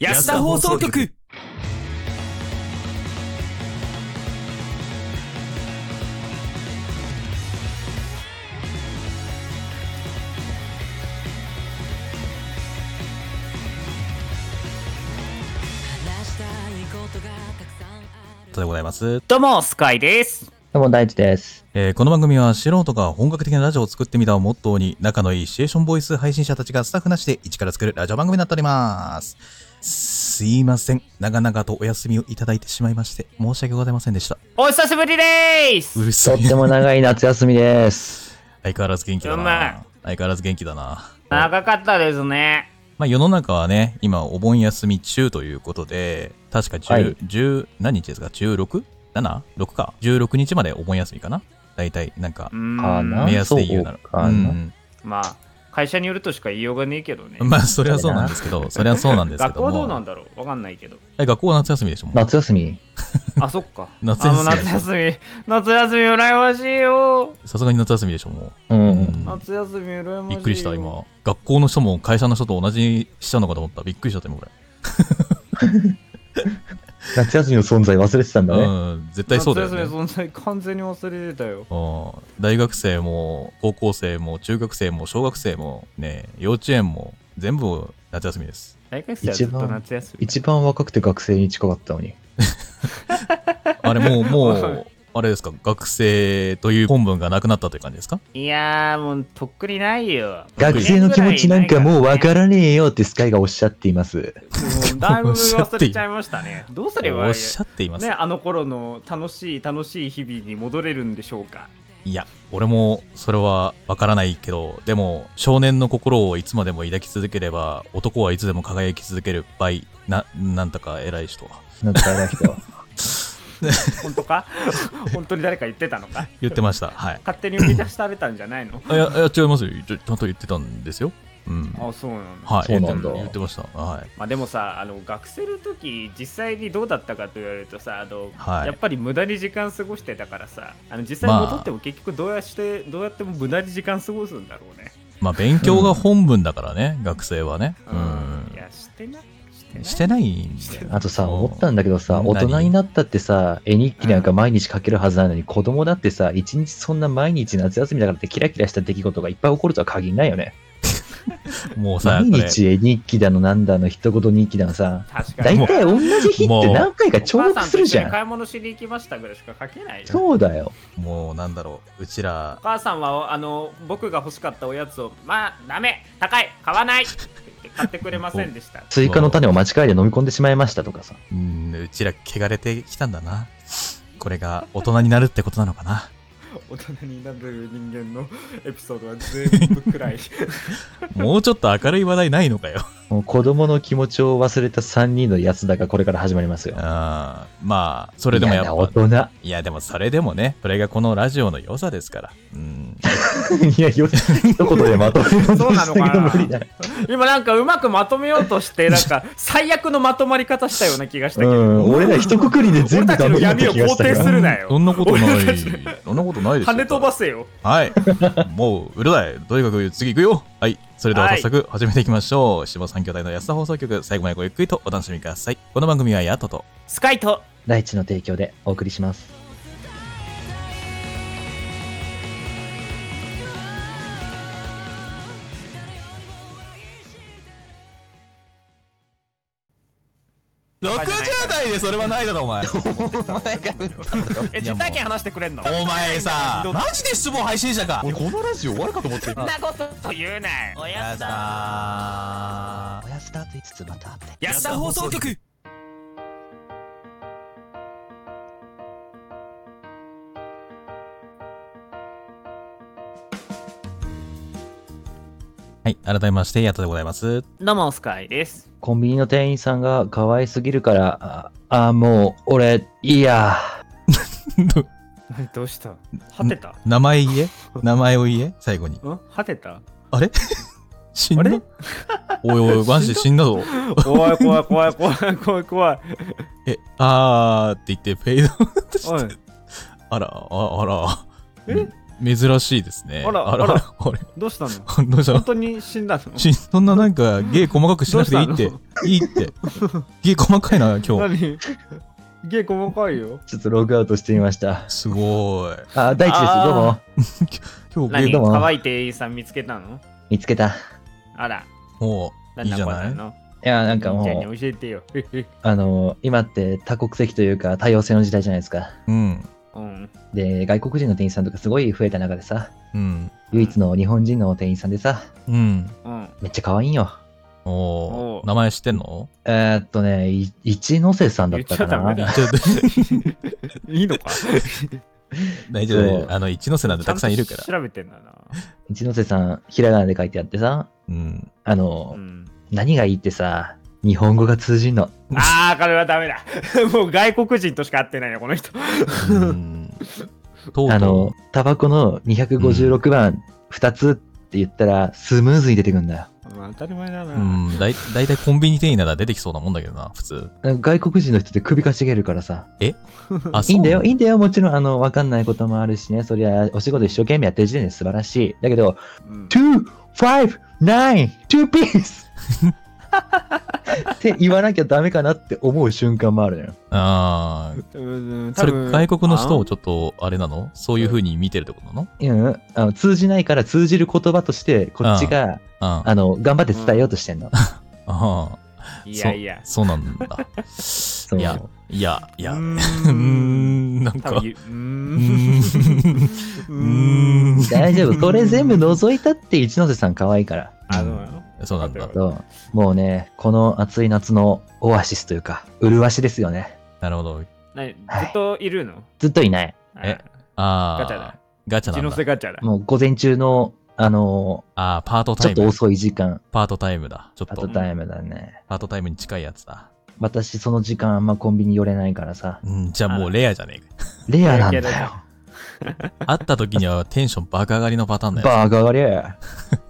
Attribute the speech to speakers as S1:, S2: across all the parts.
S1: 安田放送局
S2: でございます。
S1: どうも、スカイです。
S3: どうも、大地です。
S2: えーこの番組は素人が本格的なラジオを作ってみたをモットーに仲のいいシチュエーションボイス配信者たちがスタッフなしで一から作るラジオ番組になっております。すいません。長々とお休みをいただいてしまいまして申し訳ございませんでした。
S1: お久しぶりです
S2: うるさい。
S3: とっても長い夏休みです。
S2: 相変わらず元気だな。相変わらず元気だな。
S1: 長かったですね。
S2: まあ世の中はね、今お盆休み中ということで、確か10、
S3: はい
S2: 10何日ですか ?16?7?6 か。16日までお盆休みかな大体、なんか目安で言うなら。
S3: う
S2: ん
S1: まあ、会社によるとしか言いようがねえけどね。
S2: まあ、それはそうなんですけど、それはそうなんですけども。
S1: 学校はどうなんだろう？わかんないけど。
S2: え学校は夏休みでしょ？もう
S3: 夏休み？
S1: あ、そっか。
S2: 夏休み
S1: あの夏休み、夏休み羨ましいよ。
S2: さすがに夏休みでしょも
S3: う。
S2: う。うんん
S1: 夏休み羨ましいよ。
S2: びっくりした、今。学校の人も会社の人と同じにしたのかと思った。びっくりしちゃった、今こ
S3: 夏休みの存在忘れてたんだ。
S2: うん、絶対そうだよね
S1: 夏休。みの存在完全に忘れてたよ。
S2: うん大学生も、高校生も、中学生も、小学生も、ね、幼稚園も、全部夏休みです。
S1: 大学生はずっと夏休み。
S3: 一番若くて学生に近かったのに。
S2: あれ、もう、もう、あれですか、学生という本文がなくなったという感じですか？
S1: いやー、もう、とっくりないよ。
S3: 学生の気持ちなんかもうわからねえよってスカイがおっしゃっています。
S1: もうだいぶ忘れちゃいましたね。どうすればいい？
S2: おっしゃっています。
S1: ね、あの頃の楽しい楽しい日々に戻れるんでしょうか？
S2: いや、俺もそれはわからないけど、でも少年の心をいつまでも抱き続ければ、男はいつでも輝き続ける場合、な、なんとか偉い人は。
S3: なんかあれだけど。
S1: 本当か？本当に誰か言ってたのか？
S2: 言ってました。はい。
S1: 勝手に生み出されたんじゃないの？
S2: あいや、いや違いますよ。ちょちゃんと言ってたんですよ。うん。
S1: あ、そうなんだ。
S2: はい。
S3: そうなんだ
S2: 言ってました。はい。
S1: まあでもさあの学生の時実際にどうだったかと言われるとさあの、
S2: はい
S1: やっぱり無駄に時間過ごしてたからさあの実際戻っても結局どうやして、どうやっても無駄に時間過ごすんだろうね
S2: まあ、勉強が本文だからね、学生はね。
S1: いやしてないして
S2: うん。
S1: ない
S2: してないんだよ。
S3: あとさ、思ったんだけどさ、
S2: 何
S3: 大人になったってさ、絵日記なんか毎日書けるはずなのに、子供だってさ、一日そんな毎日夏休みだからってキラキラした出来事がいっぱい起こるとは限らないよね。
S2: もうさ、
S3: 毎日絵日記だのなんだの一言日記だのさ、大体同じ日って何回か重複するじゃん。
S1: 買い物しに行きましたぐらいしか書けないよ
S3: そうだよ。
S2: もうなんだろう、うちら
S1: お、母さんはあの僕が欲しかったおやつをまあダメ高い買わないって買ってくれませんでした
S3: スイカの種を間違えて飲み込んでしまいましたとかさ。
S2: うん、うちら汚れてきたんだな。これが大人になるってことなのかな。
S1: 大人になる人間のエピソードは全部暗い
S2: もうちょっと明るい話題ないのかよ。
S3: もう子供の気持ちを忘れた3人のやつだがこれから始まりますよ。
S2: あーまあ、それでもやっ
S3: 嫌な大
S2: ぱ、
S3: 人。
S2: いやでもそれでもね、それがこのラジオの良さですから。うん。
S3: いや、よ一言でまとめようと
S1: そうな
S3: した
S1: のかな
S3: けど無理だ。
S1: 今なんかうまくまとめようとしてなんか最悪のまとまり方したような気がしたけ
S3: う
S1: ど、
S3: ん、俺ら一括りで全部
S1: 俺たちの闇を肯定するなよ
S2: そんなことない。そんなことないですよ。
S1: 跳ね飛ばせよ
S2: はい。もう、うるさい。とにかく次行くよ。はい。それでは早速始めていきましょう。下三兄弟の安田放送局、最後までごゆっくりとお楽しみください。この番組はヤトと、
S1: スカイと
S3: 大地の提供でお送りします。
S2: 60代でそれはないだろ、お前。
S1: え実体験話してくれんの？
S2: お前さ、マジで質問配信者か？
S3: 俺このラジオ終わるかと思って
S1: そんなこと言うなおやつだ
S3: おやすだと言いつつまたって。
S1: 安田放送局
S2: はい。改めまして、ヤトでございます。
S1: どうもスカイです。
S3: コンビニの店員さんが可愛すぎるから、あ、あもう、俺、いいや。
S1: どうした？果てた？
S2: 名前言え？名前を言え？最後に。
S1: ん？果てた？
S2: あれ？死んだ？
S1: あれ
S2: おいおい、マジで死んだぞ。
S1: 怖い怖い怖い怖い怖い怖い。
S2: え、あーって言って、フェードアウトして。
S1: おい。
S2: あら、ああら。
S1: え？
S2: 珍しいですね。
S1: あら
S2: あら、
S1: あら
S2: あれ、
S1: どうしたの？
S2: どうした？
S1: 本当に死んだの？
S2: しそんななんか、芸細かくしなくていいって。いいって。芸細かいな、今日。
S1: 何？ゲ細かいよ。
S3: ちょっとログアウトしてみました。
S2: すごい。
S3: あ、大地です。どうも。
S2: 今日
S3: どうも
S1: 可愛い店員さん見つけたの？
S3: 見つけた。
S1: あら、
S2: もう、いいじゃない？
S3: いや、なんかもう、
S1: に教えてよ。
S3: あの、今って多国籍というか多様性の時代じゃないですか。
S2: うん。
S1: うん。
S3: で、外国人の店員さんとかすごい増えた中でさ、
S2: うん。
S3: 唯一の日本人の店員さんでさ、
S2: うん。
S1: うん。
S3: めっちゃ可愛いんよ。
S2: お
S1: お
S2: ー名前知ってんの？
S3: えー、っとね、い一ノ瀬さんだったかな。
S1: 言っちゃダメだ
S2: ちょっと
S1: いいのか？
S2: 大丈夫。あの、一ノ瀬なんてたくさんいるから。
S1: 調べてんだな。
S3: 一ノ瀬さん、ひらがなで書いてあってさ、
S2: うん。
S3: あの、
S1: うん。
S3: 何がいいってさ、日本語が通じんの。
S1: あー、これはダメだ。もう外国人としか会ってないよ、この人。
S2: う
S3: あの、タバコの256番2つって言ったら、スムーズに出てくんだよ。
S1: まあ当たり前だな。
S2: う、うん、だいだいたいコンビニ店員なら出てきそうなもんだけどな、普通。
S3: 外国人の人って首かしげるからさ。
S2: あ、
S3: いいんだよ、い
S2: い。
S3: いんだよ。もちろん、あの、わかんないこともあるしね。そりゃ、お仕事一生懸命やってる時点で素晴らしい。だけど、
S1: うん
S3: 2、5、9、2ピース って言わなきゃダメかなって思う瞬間もあるのよ。
S2: ああ、
S1: うん
S2: それ外国の人を
S1: あ
S2: ちょっと、あれなの？そういう風に見てるってことなの？
S3: うん、あの通じないから通じる言葉として、こっちが、
S2: あ
S3: あの、頑張って伝えようとしてんの。
S2: あ、
S1: いやいや。
S2: そうなんだ。
S3: そう。
S2: いや、いや、いや、
S1: う
S2: ん、なんか、
S1: 多分言ううー
S2: うーん
S1: ん。
S2: うーん
S3: 大丈夫。それ全部除いたって一ノ瀬さん可愛いから。
S1: あ、そうなの？
S2: そうなんだ。
S3: もうね、この暑い夏のオアシスというか、麗しですよね。
S2: なるほど。
S1: 何？ずっといるの？
S3: ずっといない。
S2: え？
S1: あ
S2: ああ、
S1: ガチャだ。
S2: ガチャなんだ
S1: 一ノ瀬。ガチャだ。
S3: もう午前中の、あの
S2: ああ、パートタイム。
S3: ょっと遅い時間、
S2: パートタイムだ。ちょっ
S3: パー
S2: と、
S3: トタイムだね。
S2: パートタイムに近いやつだ。
S3: 私、その時間あんまコンビニ寄れないからさ。
S2: うん、じゃあもうレアじゃねえか。
S3: レアなんだよ。
S2: 会った時にはテンション爆上がりのパターンだよ。
S3: バーガーガリ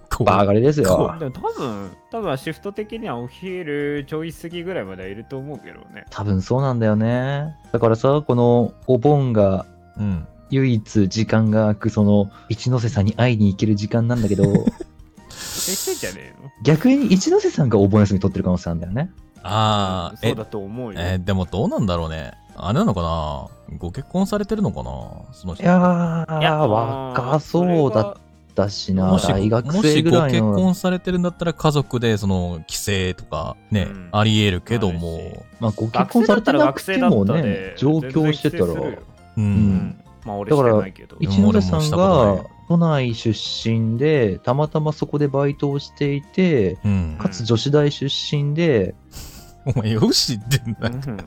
S2: こう
S3: バーガリですよ。
S1: でも多分、多分シフト的にはお昼ちょい過ぎぐらいまではいると思うけどね。
S3: 多分そうなんだよね。だからさ、このお盆が
S2: うん。
S3: 唯一時間が空く、その、一ノ瀬さんに会いに行ける時間なんだけど、
S1: え、してんじゃねえの？
S3: 逆に一ノ瀬さんがお盆休み取ってる可能性あるんだよね。
S2: ああ、え
S1: そう、だと思うよ。
S2: えーでもどうなんだろうね。あれなのかな？ご結婚されてるのかな？その人。
S3: いやー、
S1: いや
S3: 若そうだったしな、
S2: もし、
S3: 大学生
S2: もしご
S3: ぐらいの。
S2: 結婚されてるんだったら家族でその帰省とかね、
S1: うん。
S2: あり得るけども。
S1: あるし、
S3: まあ、ご結
S1: 学
S3: 婚されて
S1: 生だったら
S3: なくて
S1: 学生だった
S3: もね
S1: で、、
S3: 上京してたら、
S1: 全然帰省するよ。
S2: う。
S3: うんん
S1: まあ俺してないけど。
S2: い
S3: 一ノ瀬さんが都内出身で、たまたまそこでバイトをしていて、
S2: うん。
S3: かつ女子大出身で、
S2: お前よしってんだ。
S1: うん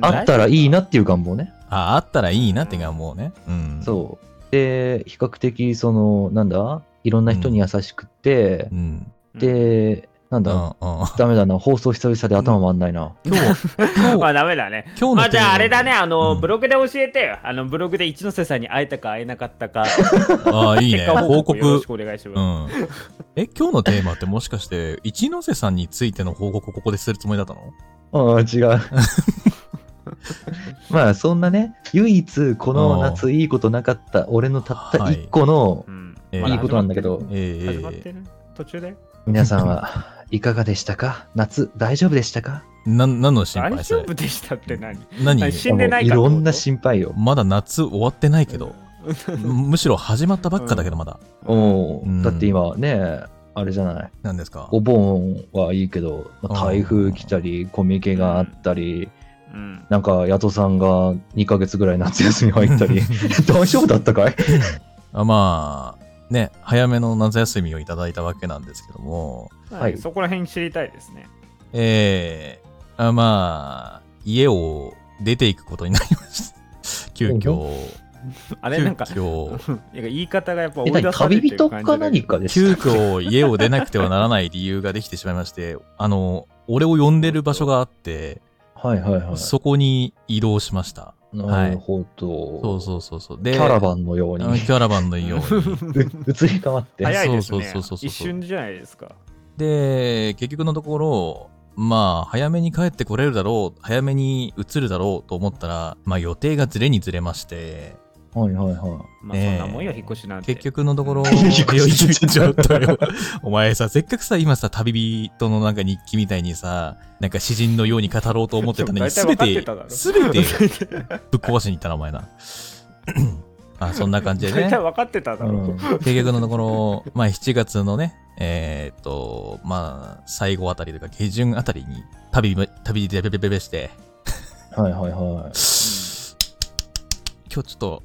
S3: あったらいいなっていう願望ね。
S2: あ、あったらいいなってがもうね。うん。
S3: そう。で、比較的、その、なんだ？いろんな人に優しくって
S2: う。、ん。
S3: で、なんだ、
S2: うん。うん。
S3: ダメだな、放送久々で頭回んないな。
S2: 今日、今日、
S1: まあダメだね。
S2: 今日の
S1: まあじゃああれだね、あの、
S2: うん
S1: ブログで教えてよ。あの、ブログで一ノ瀬さんに会えたか会えなかったか。
S2: ああ、いいね。報告
S1: よろし。くお願いし
S2: う
S1: ます。
S2: ん。え、今日のテーマってもしかして、一ノ瀬さんについての報告をここでするつもりだったの？
S3: ああ、違う。まあ、そんなね、唯一この夏いいことなかった俺のたった一個のいいことなんだけど、
S2: ええ
S1: 始まってる？途中で？
S3: 皆さんはいかがでしたか？夏大丈夫でしたか？
S2: な、何の心
S1: 大
S2: 配？それ
S1: 丈夫でしたって何？
S2: 何
S1: 何？死んでない
S3: い
S1: かってこと？
S3: ろんな心配よ。
S2: まだ夏終わってないけど、むしろ始まったばっかだけどまだ。
S3: おう
S2: うん。
S3: だって今ね、あれじゃない？
S2: 何ですか？
S3: お盆はいいけど、まあ台風来たり、コミケがあったり、
S1: うん。
S3: なんか、ヤトさんが2ヶ月ぐらい夏休み入ったり、大丈夫だったかい？
S2: あまあ、ね、早めの夏休みをいただいたわけなんですけども、
S3: はい
S1: そこら辺知りたいですね。
S2: ええあまあ、家を出ていくことになりました。急遽、
S1: あれなんか、言い方がやっぱ追
S3: え、何
S1: い出され
S3: 旅人
S1: てる感じだ
S3: か何かでし
S2: 急
S3: た
S2: 遽家を出なくてはならない理由ができてしまいまして、あの、俺を呼んでる場所があって、
S3: はいはいはい。
S2: そこに移動しました。
S3: なるほど。
S2: そうそうそうそう。で、
S3: キャラバンのように
S2: あキャラバンのように。
S3: う移り変わって。
S1: 早いですね
S2: そうそうそうそうそう
S1: 一瞬じゃないですか。
S2: で、結局のところ、まあ、早めに帰ってこれるだろう、早めに移るだろうと思ったら、まあ予定がずれにずれまして、
S3: はいはいはい。
S1: まあそんなもんよ、引っ越しなんて。
S2: 結局のところ、
S3: 引っ越し
S2: ちょっとよ。お前さ、せっかくさ、今さ、旅人のなんか日記みたいにさ、なんか詩人のように語ろうと思ってたのに、すべ
S1: て
S2: すべてぶっ壊しに行ったな、お前な。あそんな感じでね
S1: 大体。分かってただろ。
S3: うん
S2: 結局のところ、まあ7月のね、えーっと、まあ、最後あたりとか、下旬あたりに、旅、旅でベベベベして、
S3: はいはいはい。
S2: 今日ちょっと、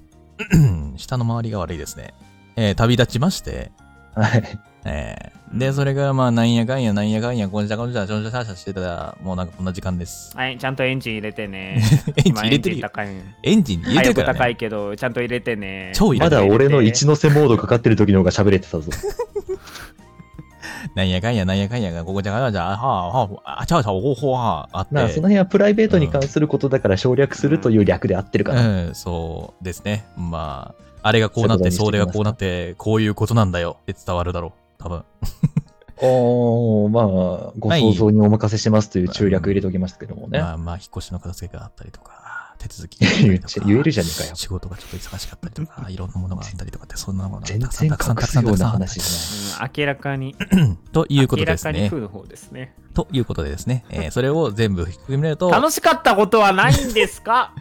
S2: 下の周りが悪いですね。えー旅立ちまして、
S3: はい。
S2: えーで、それがまあ、なんやかんや、なんやかんや、こんじゃこんじゃ、ちょんちゃしゃしゃしてたら、もうなんかこんな時間です。
S1: はい、ちゃんとエンジン入れてね。
S2: エンジン
S1: 今
S2: 入れてるよ。
S1: エンジン高い。
S2: エンジン入れてるからね。
S1: 高いけど、ちゃんと入れてね。
S2: 超入れてる
S3: まだ俺の一ノ瀬モードかかってる時の方が喋れてたぞ。
S2: なんやかんや、なんやかんやが、ここじゃがじゃ、あはあ、はあ、あちゃあちゃ、おほは、あって。
S3: その辺はプライベートに関することだから省略するという略で合ってるかな。
S2: うん、そうですね。まあ、あれがこうなって
S3: そ
S2: れがこうなって、こういうことなんだよって伝わるだろう。多分。
S3: おー、まあ、ご想像にお任せしますという中略入れておきましたけどもね。
S2: まあまあ、引っ越しの片付けがあったりとか、手続きがあった
S3: 言
S2: りとか
S3: 言えるじゃねえかよ。
S2: 仕事がちょっと忙しかったりとか、いろんなものがあったりとかって、そんなものが
S3: 全
S2: たくさん
S3: 然
S2: たくさんたくさんたくさん
S3: な話じ
S1: うん明らかに。
S2: ということですね
S1: 明らかに食。う方ですね。
S2: ということでですね、えーそれを全部含めると、
S1: 楽しかったことはないんですか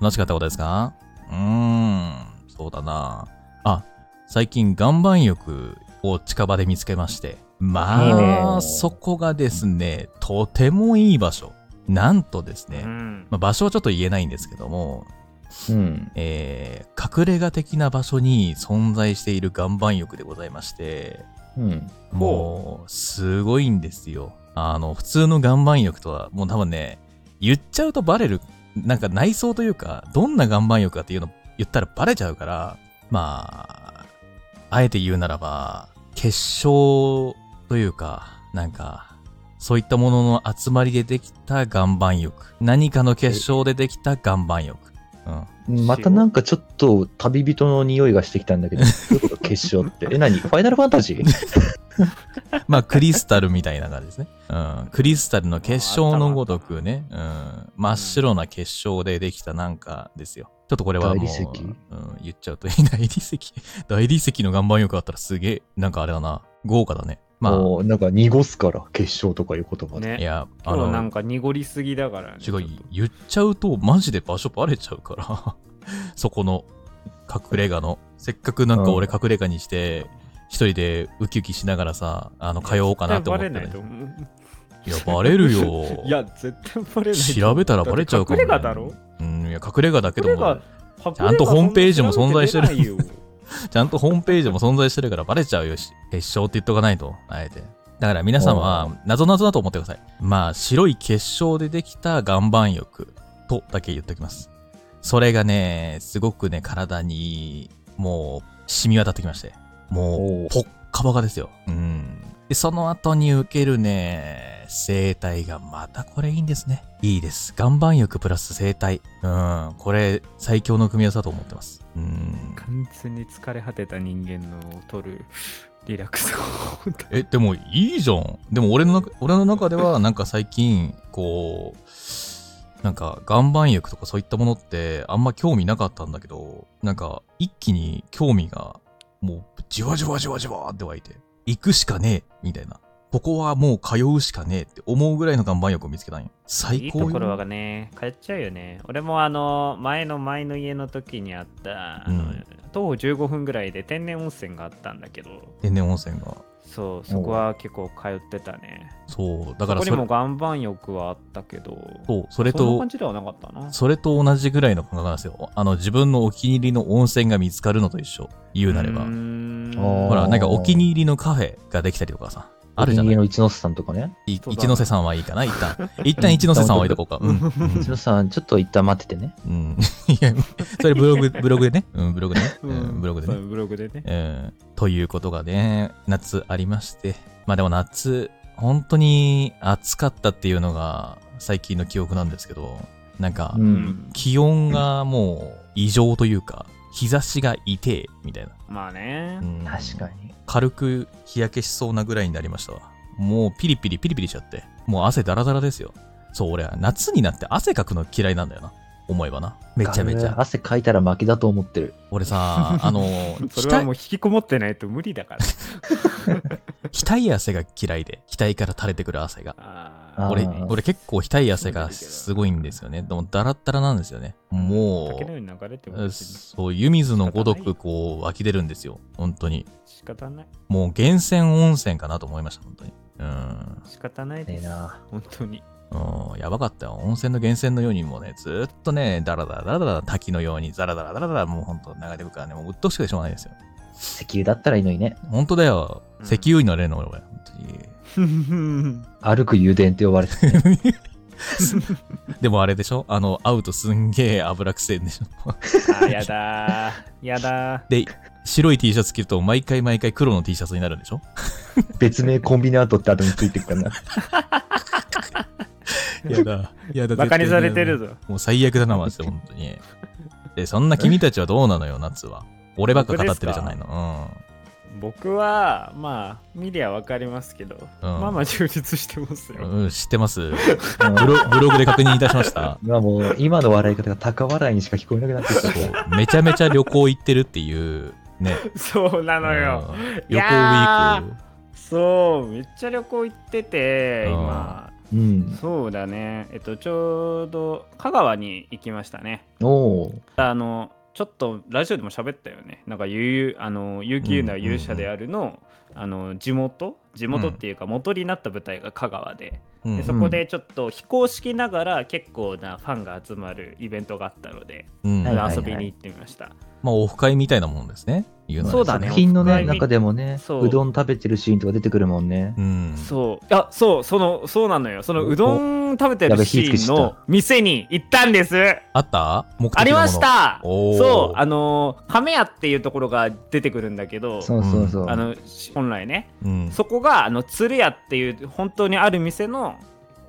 S2: 楽しかったことですかうーん、そうだな。あ、最近岩盤浴を近場で見つけまして。ま
S3: いい
S2: あ、
S3: ね
S2: そこがですね、とてもいい場所。なんとですね、
S1: うん
S2: まあ、場所はちょっと言えないんですけども。
S3: うん。
S2: えー隠れ家的な場所に存在している岩盤浴でございまして、
S3: うん。
S2: もう、すごいんですよ。あの、普通の岩盤浴とは、もう多分ね、言っちゃうとバレる、なんか内装というか、どんな岩盤浴かっていうの言ったらバレちゃうから、まあ、あえて言うならば、結晶というか、なんか、そういったものの集まりでできた岩盤浴。何かの結晶でできた岩盤浴。うん。
S3: またなんかちょっと旅人の匂いがしてきたんだけど、結晶って？え、何？ファイナルファンタジー？
S2: まあ、クリスタルみたいな感じですね。うん。クリスタルの結晶のごとくね、うん。真っ白な結晶でできたなんかですよ。ちょっとこれはもう、
S3: 大理石？
S2: うん、言っちゃうと、大理石、大理石の岩盤浴あったらすげえ、なんかあれだな、豪華だね。まあ、
S3: なんか濁すから、結晶とかいう言葉で。
S1: ね
S2: いや、あ
S1: 今日なん
S2: の、
S1: か濁りすぎだからね。
S2: 違う言っちゃうと、マジで場所バレちゃうから、そこの隠れ家の。せっかくなんか俺隠れ家にして、一人でウキウキしながらさ、あの、通おうかなって思って、ね
S1: 絶対バレないと。思う。
S2: いや、バレるよ。
S1: いや、絶対バレない。
S2: 調べたらバレちゃうかも、
S1: 隠れ家だろ？
S2: うん、いや、隠れ家だけども、ちゃんとホームページも存在してる ちゃんとホームページも存在してるからバレちゃうよし、結晶って言っとかないと、あえて。だから皆さんは、謎々だと思ってください。まあ、白い結晶でできた岩盤浴とだけ言っておきます。それがね、すごくね、体に、もう、染み渡ってきまして。も
S3: おう
S2: う、ポッカポカですよ。うん。で、その後に受けるね、生態がまたこれいいんですね。いいです。岩盤浴プラス生態。うん。これ、最強の組み合わせだと思ってます。うん。
S1: 完全に疲れ果てた人間の取るリラックスを
S2: え、でもいいじゃん。でも俺の中、俺の中では なんか最近、こう、なんか岩盤浴とかそういったものってあんま興味なかったんだけど、なんか一気に興味がもうじわじわじわじわって湧いて、行くしかねえ、みたいな。ここはもう通うしかねえって思うぐらいの岩盤浴を見つけたんよ。最
S1: いい
S2: 高よ
S1: ところはね、通っちゃうよね。俺もあの、前の前の家の時にあった、あの
S2: うん
S1: 徒歩15分ぐらいで天然温泉があったんだけど、
S2: 天然温泉が。
S1: そう、そこは結構通ってたね。
S2: そう、だからそ
S1: こにも岩盤浴はあったけど、
S2: そう、それ
S1: そんな
S2: と
S1: 感、じではなかったな。
S2: それと同じぐらいの感覚なんですよ。あの、自分のお気に入りの温泉が見つかるのと一緒。言うなればほら、なんかお気に入りのカフェができたりとかさ。あるじゃない？
S3: の一ノ瀬さんとかね。
S2: 一ノ瀬さんはいいかな？一旦。一旦一ノ瀬さんは置いとこうか。うん。
S3: 一ノ瀬さん、ちょっと一旦待っててね。
S2: うん。いや、それブログ、ブログでね。うん、ブログでね。う、
S1: うんん
S2: ブログでね。
S1: そうブログでね。
S2: うん。ということがね、夏ありまして。まあでも夏、本当に暑かったっていうのが最近の記憶なんですけど、なんか
S3: う、。
S1: うん
S2: 気温がもう異常というか、日差しが痛え、みたいな。
S1: まあね
S2: う。ん
S3: 確かに。
S2: 軽く日焼けしそうなぐらいになりましたわ。もうピリピリピリピリしちゃって。もう汗ダラダラですよ。そう、俺は夏になって汗かくの嫌いなんだよな。思えばな。めちゃめちゃ。
S3: 汗かいたら負けだと思ってる。
S2: 俺さ、あの、額
S1: それはもう引きこもってないと無理だから
S2: 額汗が嫌いで、額から垂れてくる汗が。
S1: あ
S2: 俺俺結構額汗がすごいんですよね。でも、ダラッダラなんですよね。も
S1: う
S2: そう、湯水のごとくこう湧き出るんですよ。本当に。
S1: 仕方ない
S2: もう源泉温泉かなと思いました、本当に。うん。
S1: 仕方ないです
S3: ええな。
S1: 本当に
S2: うん、やばかったよ。温泉の源泉のようにもね、ずーっとね、ダラダラダラダラ滝のようにザラダラダラダラもうほんと流れてくからね、もう鬱陶しくてしょうがないですよ。
S3: 石油だったらいいのにね。
S2: ほんとだよ。
S1: うん
S2: 石油になれるの俺、本当に。
S3: 歩く油田って呼ばれてる、ね。
S2: でもあれでしょ？あの、会うとすんげえ油くせえんでしょ？
S1: あーやだーやだー
S2: で、白い T シャツ着ると毎回毎回黒の T シャツになるんでしょ？
S3: 別名コンビナートって後についてくからな。
S2: やだ。やだ。
S1: バカにされてる
S2: ぞ。
S1: ぞ
S2: もう最悪だな、マジで、本当に。で、そんな君たちはどうなのよ、夏は。俺ばっか語ってるじゃないの。
S1: 僕はまあ見りゃ分かりますけど、まあまあ充実してますよ、
S2: うん。うん、知ってます。
S3: うん
S2: ブロブログで確認いたしました。
S3: まあもう、今の笑い方が高笑いにしか聞こえなくなってきた。
S2: めちゃめちゃ旅行行ってるっていう、ね。
S1: そうなのよ、
S2: うん
S1: い
S2: 旅行ウィーク。
S1: そうめっちゃ旅行行ってて
S2: うん
S1: 今
S3: うん。
S1: そうだねえっとちょうど香川に行きましたね
S3: おお。
S1: あのちょっとラジオでも喋ったよね。なんかゆうあの結城優奈勇者であるの,、あの地元？地元っていうか元になった舞台が香川で,、
S2: うん
S1: でそこでちょっと非公式ながら結構なファンが集まるイベントがあったので、
S2: うん。
S3: はいはい
S1: 遊びに行ってみました、
S2: まあ、オフ会みたいなもんですね。言う
S1: そうだね。
S3: 作品のね、中でもね、
S1: そう。
S3: うどん食べてるシーンとか出てくるもんね。
S2: うん。
S1: そう。あそうそのそうなのよ。そのうどん食べてるシーンの店に行ったんです。
S2: あった？目的のもの。
S1: ありました。そう。あのー亀屋っていうところが出てくるんだけど
S3: そうそうそう。
S1: あの本来ね。
S2: うん。
S1: そこがあの鶴屋っていう本当にある店の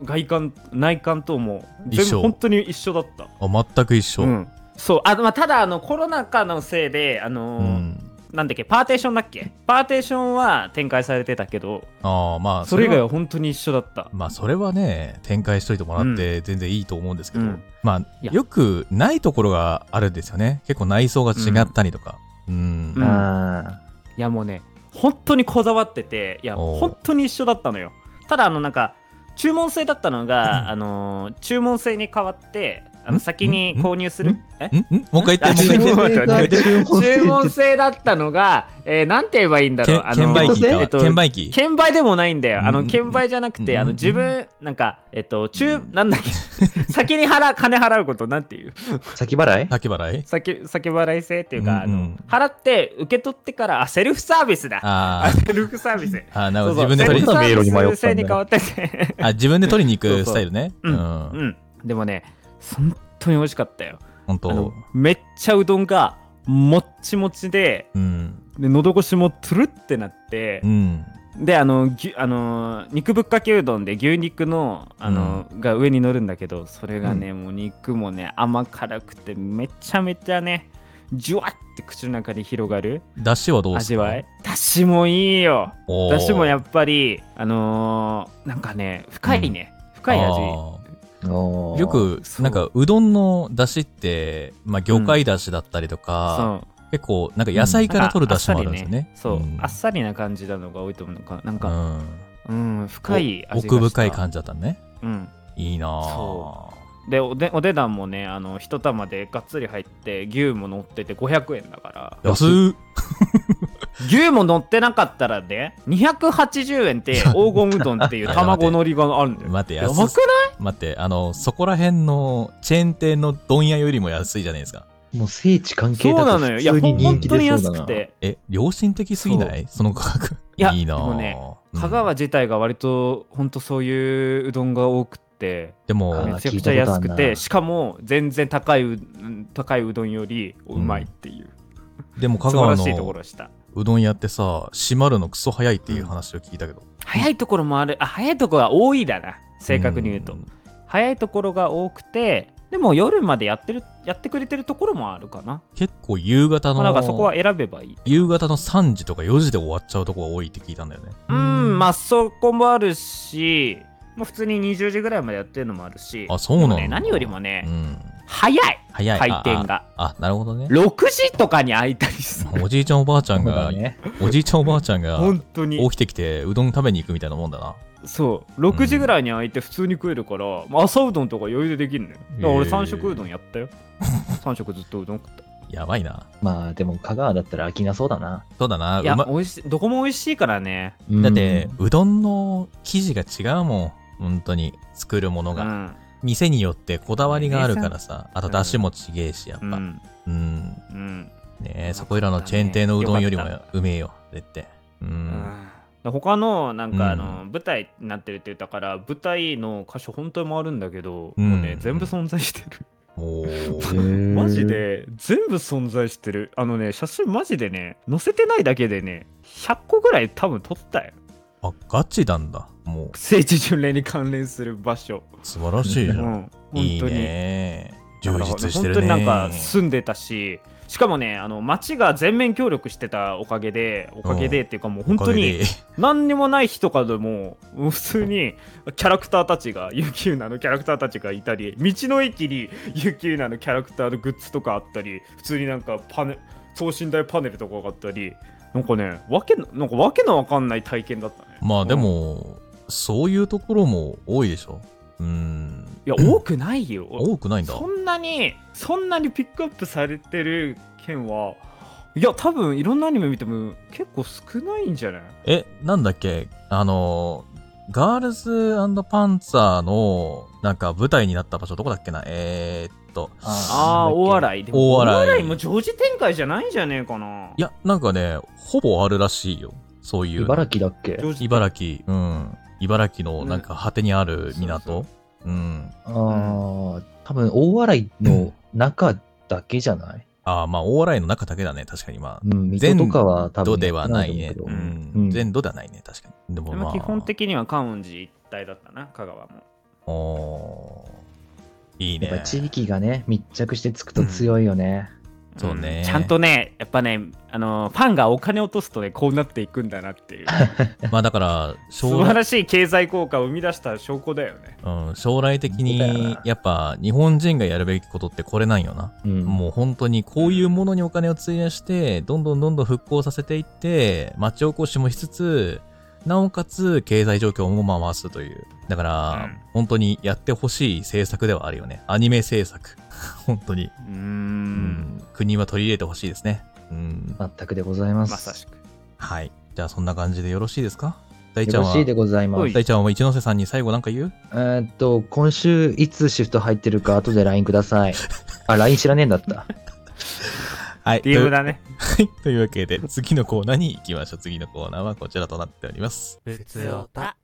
S1: 外観内観とも全
S2: 一緒。
S1: 部本当に一緒だった。
S2: あ、全く一緒。
S1: うん、そう。あ、まあ、ただあのコロナ禍のせいであのー
S2: うん。
S1: なんだっけパーテーションだっけ？パーテーションは展開されてたけど
S2: ああ、まあ、
S1: それ以外
S2: は
S1: は本当に一緒だった。
S2: まあ、それはね、展開しといてもらって全然いいと思うんですけど、
S1: うん。
S2: まあ、よくないところがあるんですよね。結構内装が違ったりとか。うん。
S1: うん。
S3: あ
S1: いやもうね本当にこだわってていや本当に一緒だったのよ。ただあのなんか注文制だったのが、あのー注文制に変わってあの
S2: ん
S1: 先に購入する？
S2: ん？
S1: え？
S2: ん？ん？もう一回言って、
S1: あ
S2: もう一回言って。
S1: 注文
S3: 制
S1: だったのが、えーなんて言えばいいんだろう？あの
S2: 券売機か。
S1: えっと
S2: 券売機。
S1: 券売でもないんだよ。あの、
S2: うん
S1: 券売じゃなくて、あの、
S2: うん
S1: 自分、なんか、えっと、中、なんだっけ、先に払う、金払うこと、なんていう？
S3: ー先払い？
S2: 先払い？
S1: 先、先払い制っていうか、あの、払って、受け取ってから、あ、セルフサービスだ。あ、
S2: あ
S1: セルフサービス。
S2: ーあー、なるほど。自分で取り
S3: セルフ
S1: セルフサービス
S3: 迷路に迷ったんだ
S1: 制に変わってて。
S2: あ、自分で取りに行くスタイルね。う。
S1: うんん。うん。でもね、本当に美味しかったよ。
S2: 本当。
S1: めっちゃうどんが、もっちもちで、
S2: うん。
S1: で喉越しもトゥルってなって
S2: う、ん。
S1: であのぎあの肉ぶっかけうどんで牛肉のあの、が上に乗るんだけどそれがね、もう肉もね甘辛くてめちゃめちゃねジュワって口の中に広がる
S2: だしはどう
S1: 味わい。だしもいいよ。
S2: おー。
S1: だしもやっぱりあのーなんかね深いね、深い味
S2: よくなんかうどんのだしって、まあ、魚介だしだったりとか、
S1: そう。
S2: 結構なんか野菜から取るだしもあるんですよね。
S1: そう、
S2: ん。
S1: あっさりな感じなのが多いと思うのかな。んか、
S2: うん。
S1: うん、深い味がした。
S2: 奥深い感じだったね。
S1: うん。
S2: いいなぁ
S1: そでおでお値段もねあの一玉でがっつり入って牛も乗ってて500円だから。
S2: 安っ
S1: 牛も乗ってなかったらね280円って黄金うどんっていう 卵のりがあるんだよ。
S2: 待って、
S1: やばくない？
S2: 待って、あの、そこら辺のチェーン店の問屋よりも安いじゃないですか。
S3: もう聖地関係
S1: そう
S3: だと普
S1: なのよ。いや本当に。安くて。
S2: え、良心的すぎない？その価格。
S1: いや
S2: いいなぁ
S1: でもね
S2: うん。
S1: 香川自体が割と本当そういううどんが多くて
S2: でも
S3: あ、
S1: めちゃくちゃ安くてしかも全然高い高いうどんよりうまいっていう、
S2: でも香川の
S1: ろでした。
S2: うどん屋ってさ、閉まるのクソ早いっていう話を聞いたけど。
S1: 早いところもある。あ早いところが多いだな。正確に言うと、
S2: ん。
S1: 早いところが多くてでも夜までやってるやってくれてるところもあるかな、
S2: 結構夕方
S1: まあ、だ
S2: の、
S1: からそこは選べばいい。
S2: 夕方の3時とか4時で終わっちゃうとこが多いって聞いたんだよね。
S1: うんまあそこもあるしもう普通に20時ぐらいまでやってるのもあるし。
S2: あそうなんだ。
S1: ね何よりもね、
S2: うん。
S1: 早い
S2: 早い。
S1: 回転が
S2: あ。あ、なるほどね。
S1: 6時とかに開いたりする
S2: おじいちゃんおばあちゃんが、
S3: ね。
S2: おじいちゃんおばあちゃんが
S1: 本当に
S2: 起きてきてうどん食べに行くみたいなもんだな。
S1: そう6時ぐらいに開いて普通に食えるから、まあ朝うどんとか余裕でできるのよだから俺
S2: へー
S1: 3食うどんやったよ 3食ずっとうどん食った
S2: やばいな。
S3: まあでも香川だったら飽きなそうだな。
S2: そうだな。
S1: いや、
S2: うま、
S1: 美味しいどこも美味しいからね
S2: だって、うどんの生地が違うもん。本当に作るものが。
S1: うん
S2: 店によってこだわりがあるからさ。あと、だしもちげえし、やっぱ。
S1: うん
S2: うん。
S1: うん
S2: ねえ、そこいらのチェーン店のうどんよりもうめえよ、絶対。う。
S1: うんん他のなんかあの、
S2: う
S1: 舞台になってるって言ったから舞台の箇所本当に回るんだけど、
S2: うん
S1: もうね全部存在してる
S2: お
S1: マジ。で全部存在してるあのね写真マジでね載せてないだけでね100個ぐらい多分撮ったよ
S2: あ、ガチなんだ。もう、
S1: 聖地巡礼に関連する場所
S2: 素晴らしいじゃ。
S1: うんん本
S2: いい
S1: 当に
S2: ね。充
S1: だから
S2: 実してるね。
S1: 本当になんか住んでたししかもねあの町が全面協力してたおかげでおかげでっていうかもう本当に何にもない日とかでも普通にキャラクターたちがユキウナのキャラクターたちがいたり道の駅にユキウナのキャラクターのグッズとかあったり普通になんかパネ等身大パネルとかがあったりなんかねわけのなんかわけのわかんない体験だったね
S2: まあで
S1: うん
S2: も、そういうところも多いでしょ？うん。
S1: いや多くないよ
S2: 多くないんだ。
S1: そんなにそんなにピックアップされてる件はいや多分いろんなアニメ見ても結構少ないんじゃない？
S2: え、なんだっけ？あの、ガールズパンツァーの、なんか舞台になった場所どこだっけな？えー、っと、
S1: ああ大
S3: い。
S1: 洗いでも
S2: 大洗
S1: 大洗いも常時展開じゃないんじゃねえかない
S2: や、なんかね、ほぼあるらしいよ。そういう。
S3: 茨城だっけ？
S2: 茨城、うん。茨城のなんか果てにある港？うん。
S3: ああ、多分大洗の中だけじゃない？
S2: ああ、まあ、大洗の中だけだね。確かにまあ。
S3: うん、水戸とかは多分
S2: 全土ではないね。うん。
S3: うん
S2: 全土ではないね。確かに。でもまあ。
S1: 基本的には観音寺一帯だったな香川も
S2: おーいいね。
S3: やっぱ地域がね、密着してつくと強いよね。
S2: そうね
S1: んちゃんとねやっぱねあのファンがお金落とすとねこうなっていくんだなっていう
S2: まあだから、
S1: 素
S2: 将来、
S1: 晴らしい経済効果を生み出した証拠だよね
S2: うん、将来的に
S3: な、
S2: やっぱ日本人がやるべきことってこれなんよな。
S3: うん。
S2: もう本当にこういうものにお金を費やして、どんどんどんどん復興させていって、町おこしもしつつ、なおかつ経済状況も回すという。だから、
S1: うん
S2: 本当にやってほしい政策ではあるよね。アニメ政策。本当に。
S1: う
S2: んん。国は取り入れてほしいですね。うん。
S3: 全くでございます。
S1: まさしく
S2: はい。じゃあそんな感じでよろしいですか？大ちゃんは
S3: よろしいでございます。
S2: 大ちゃんは一ノ瀬さんに最後なんか言う？
S3: えーっと、今週いつシフト入ってるか後で LINE ください。あ、LINE 知らねえんだった。
S2: はい。
S1: DM だね
S2: はい。というわけで、次のコーナーに行きましょう。次のコーナーはこちらとなっております。
S1: ふつおた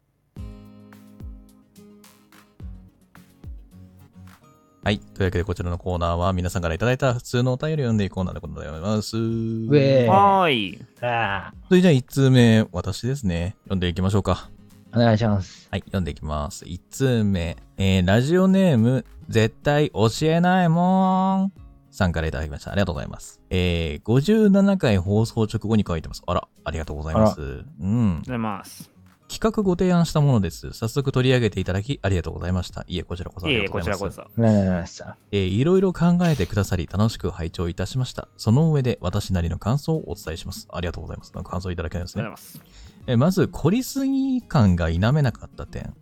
S2: はい。というわけで、こちらのコーナーは皆さんからいただいた普通のお便りを読んでいくコーナーでございます。
S3: ウェーイ
S1: はーい
S3: あ
S2: それじゃあ、1通目、私ですね。読んでいきましょうか。
S3: お願いします。
S2: はい。読んでいきます。1通目。えー、ラジオネーム、絶対教えないもん。さんからいただきました。ありがとうございます。えー、57回放送直後に書いてます。あら、ありがとうございます。うん。
S1: ございます
S2: 企画ご提案したものです。早速取り上げていただきありがとうございました。いえ、こちらこそあ
S1: いえいえ
S2: りがとうございます。
S1: こちらこそ
S3: ななななさ
S2: えーいろいろ考えてくださり楽しく拝聴いたしました。その上で私なりの感想をお伝えします。ありがとうございます。感想いただけるんですね
S1: ありがとうござい。ます
S2: えーまず、凝りすぎ感が否めなかった点。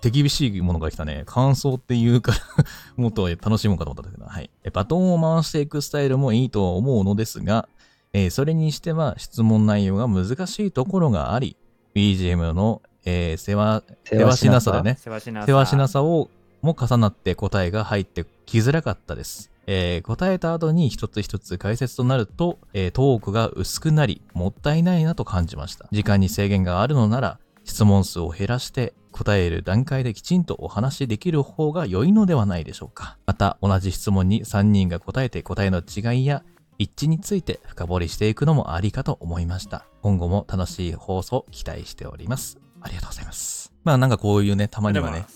S2: 手厳しいものが来たね。感想って言うから もっと楽しむかと思ったんだけど、はい。えバトンを回していくスタイルもいいと思うのですが、えーそれにしては質問内容が難しいところがあり、BGM の、えー世話、世話しなさでね。
S1: 世話しなさ
S2: 世話しなさをも重なって答えが入ってきづらかったです。えー答えた後に一つ一つ解説となると、えートークが薄くなり、もったいないなと感じました。時間に制限があるのなら、質問数を減らして答える段階できちんとお話しできる方が良いのではないでしょうか。また、同じ質問に3人が答えて答えの違いや一致について深掘りしていくのもありかと思いました。今後も楽しい放送期待しております。ありがとうございます。まあなんかこういうね、たまにはね、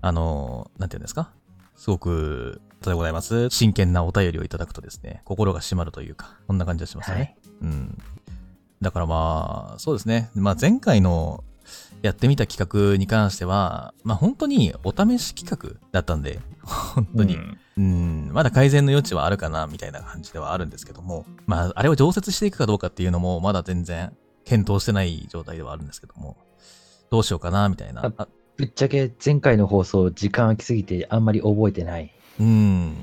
S2: あのーなんていうんですか？すごく、ありがとうございます。真剣なお便りをいただくとですね、心が締まるというか、こんな感じがしますね。
S3: はい。
S2: うん。だからまあ、そうですね。まあ前回のやってみた企画に関しては、まあ本当にお試し企画だったんで、本当に、
S3: うん
S2: うん、まだ改善の余地はあるかな、みたいな感じではあるんですけども、まあ、あれを常設していくかどうかっていうのも、まだ全然検討してない状態ではあるんですけども、どうしようかな、みたいな。
S3: ぶっちゃけ前回の放送、時間空きすぎてあんまり覚えてない。
S2: うん、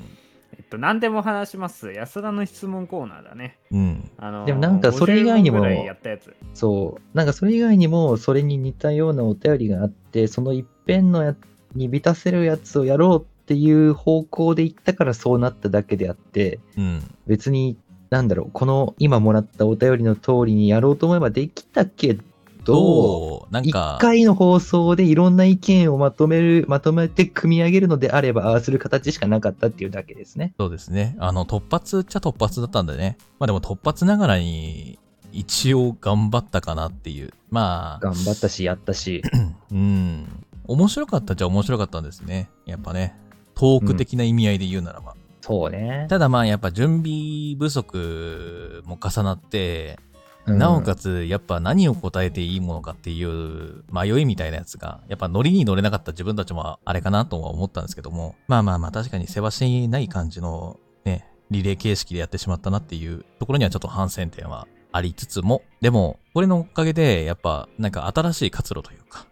S1: と、何でも話します。安田の質問コーナーだね。
S2: うん、
S1: あのー
S3: でもなんかそれ以外にも
S1: 50問ぐらいやったやつ。
S3: そう。なんかそれ以外にも、それに似たようなお便りがあって、その一辺のやに満たせるやつをやろうっていう方向で行ったからそうなっただけであって、
S2: うん。
S3: 別に、なんだろう、この今もらったお便りの通りにやろうと思えばできたけど、
S2: なん
S3: 一
S2: か、
S3: 回の放送でいろんな意見をまとめる、まとめて組み上げるのであれば、ああする形しかなかったっていうだけですね。
S2: そうですね。あの、突発っちゃ突発だったんでね。まあでも突発ながらに、一応頑張ったかなっていう。まあ、
S3: 頑張ったし、やったし。
S2: うん。面白かったっちゃ面白かったんですね。やっぱね。トーク的な意味合いで言うならば。
S3: そうね。
S2: ただまあやっぱ準備不足も重なって、
S3: うん。
S2: なおかつやっぱ何を答えていいものかっていう迷いみたいなやつが、やっぱノリに乗れなかった自分たちもあれかなとは思ったんですけども、まあまあまあ確かに世話しない感じのね、リレー形式でやってしまったなっていうところにはちょっと反省点はありつつも、でも、これのおかげでやっぱなんか新しい活路というか、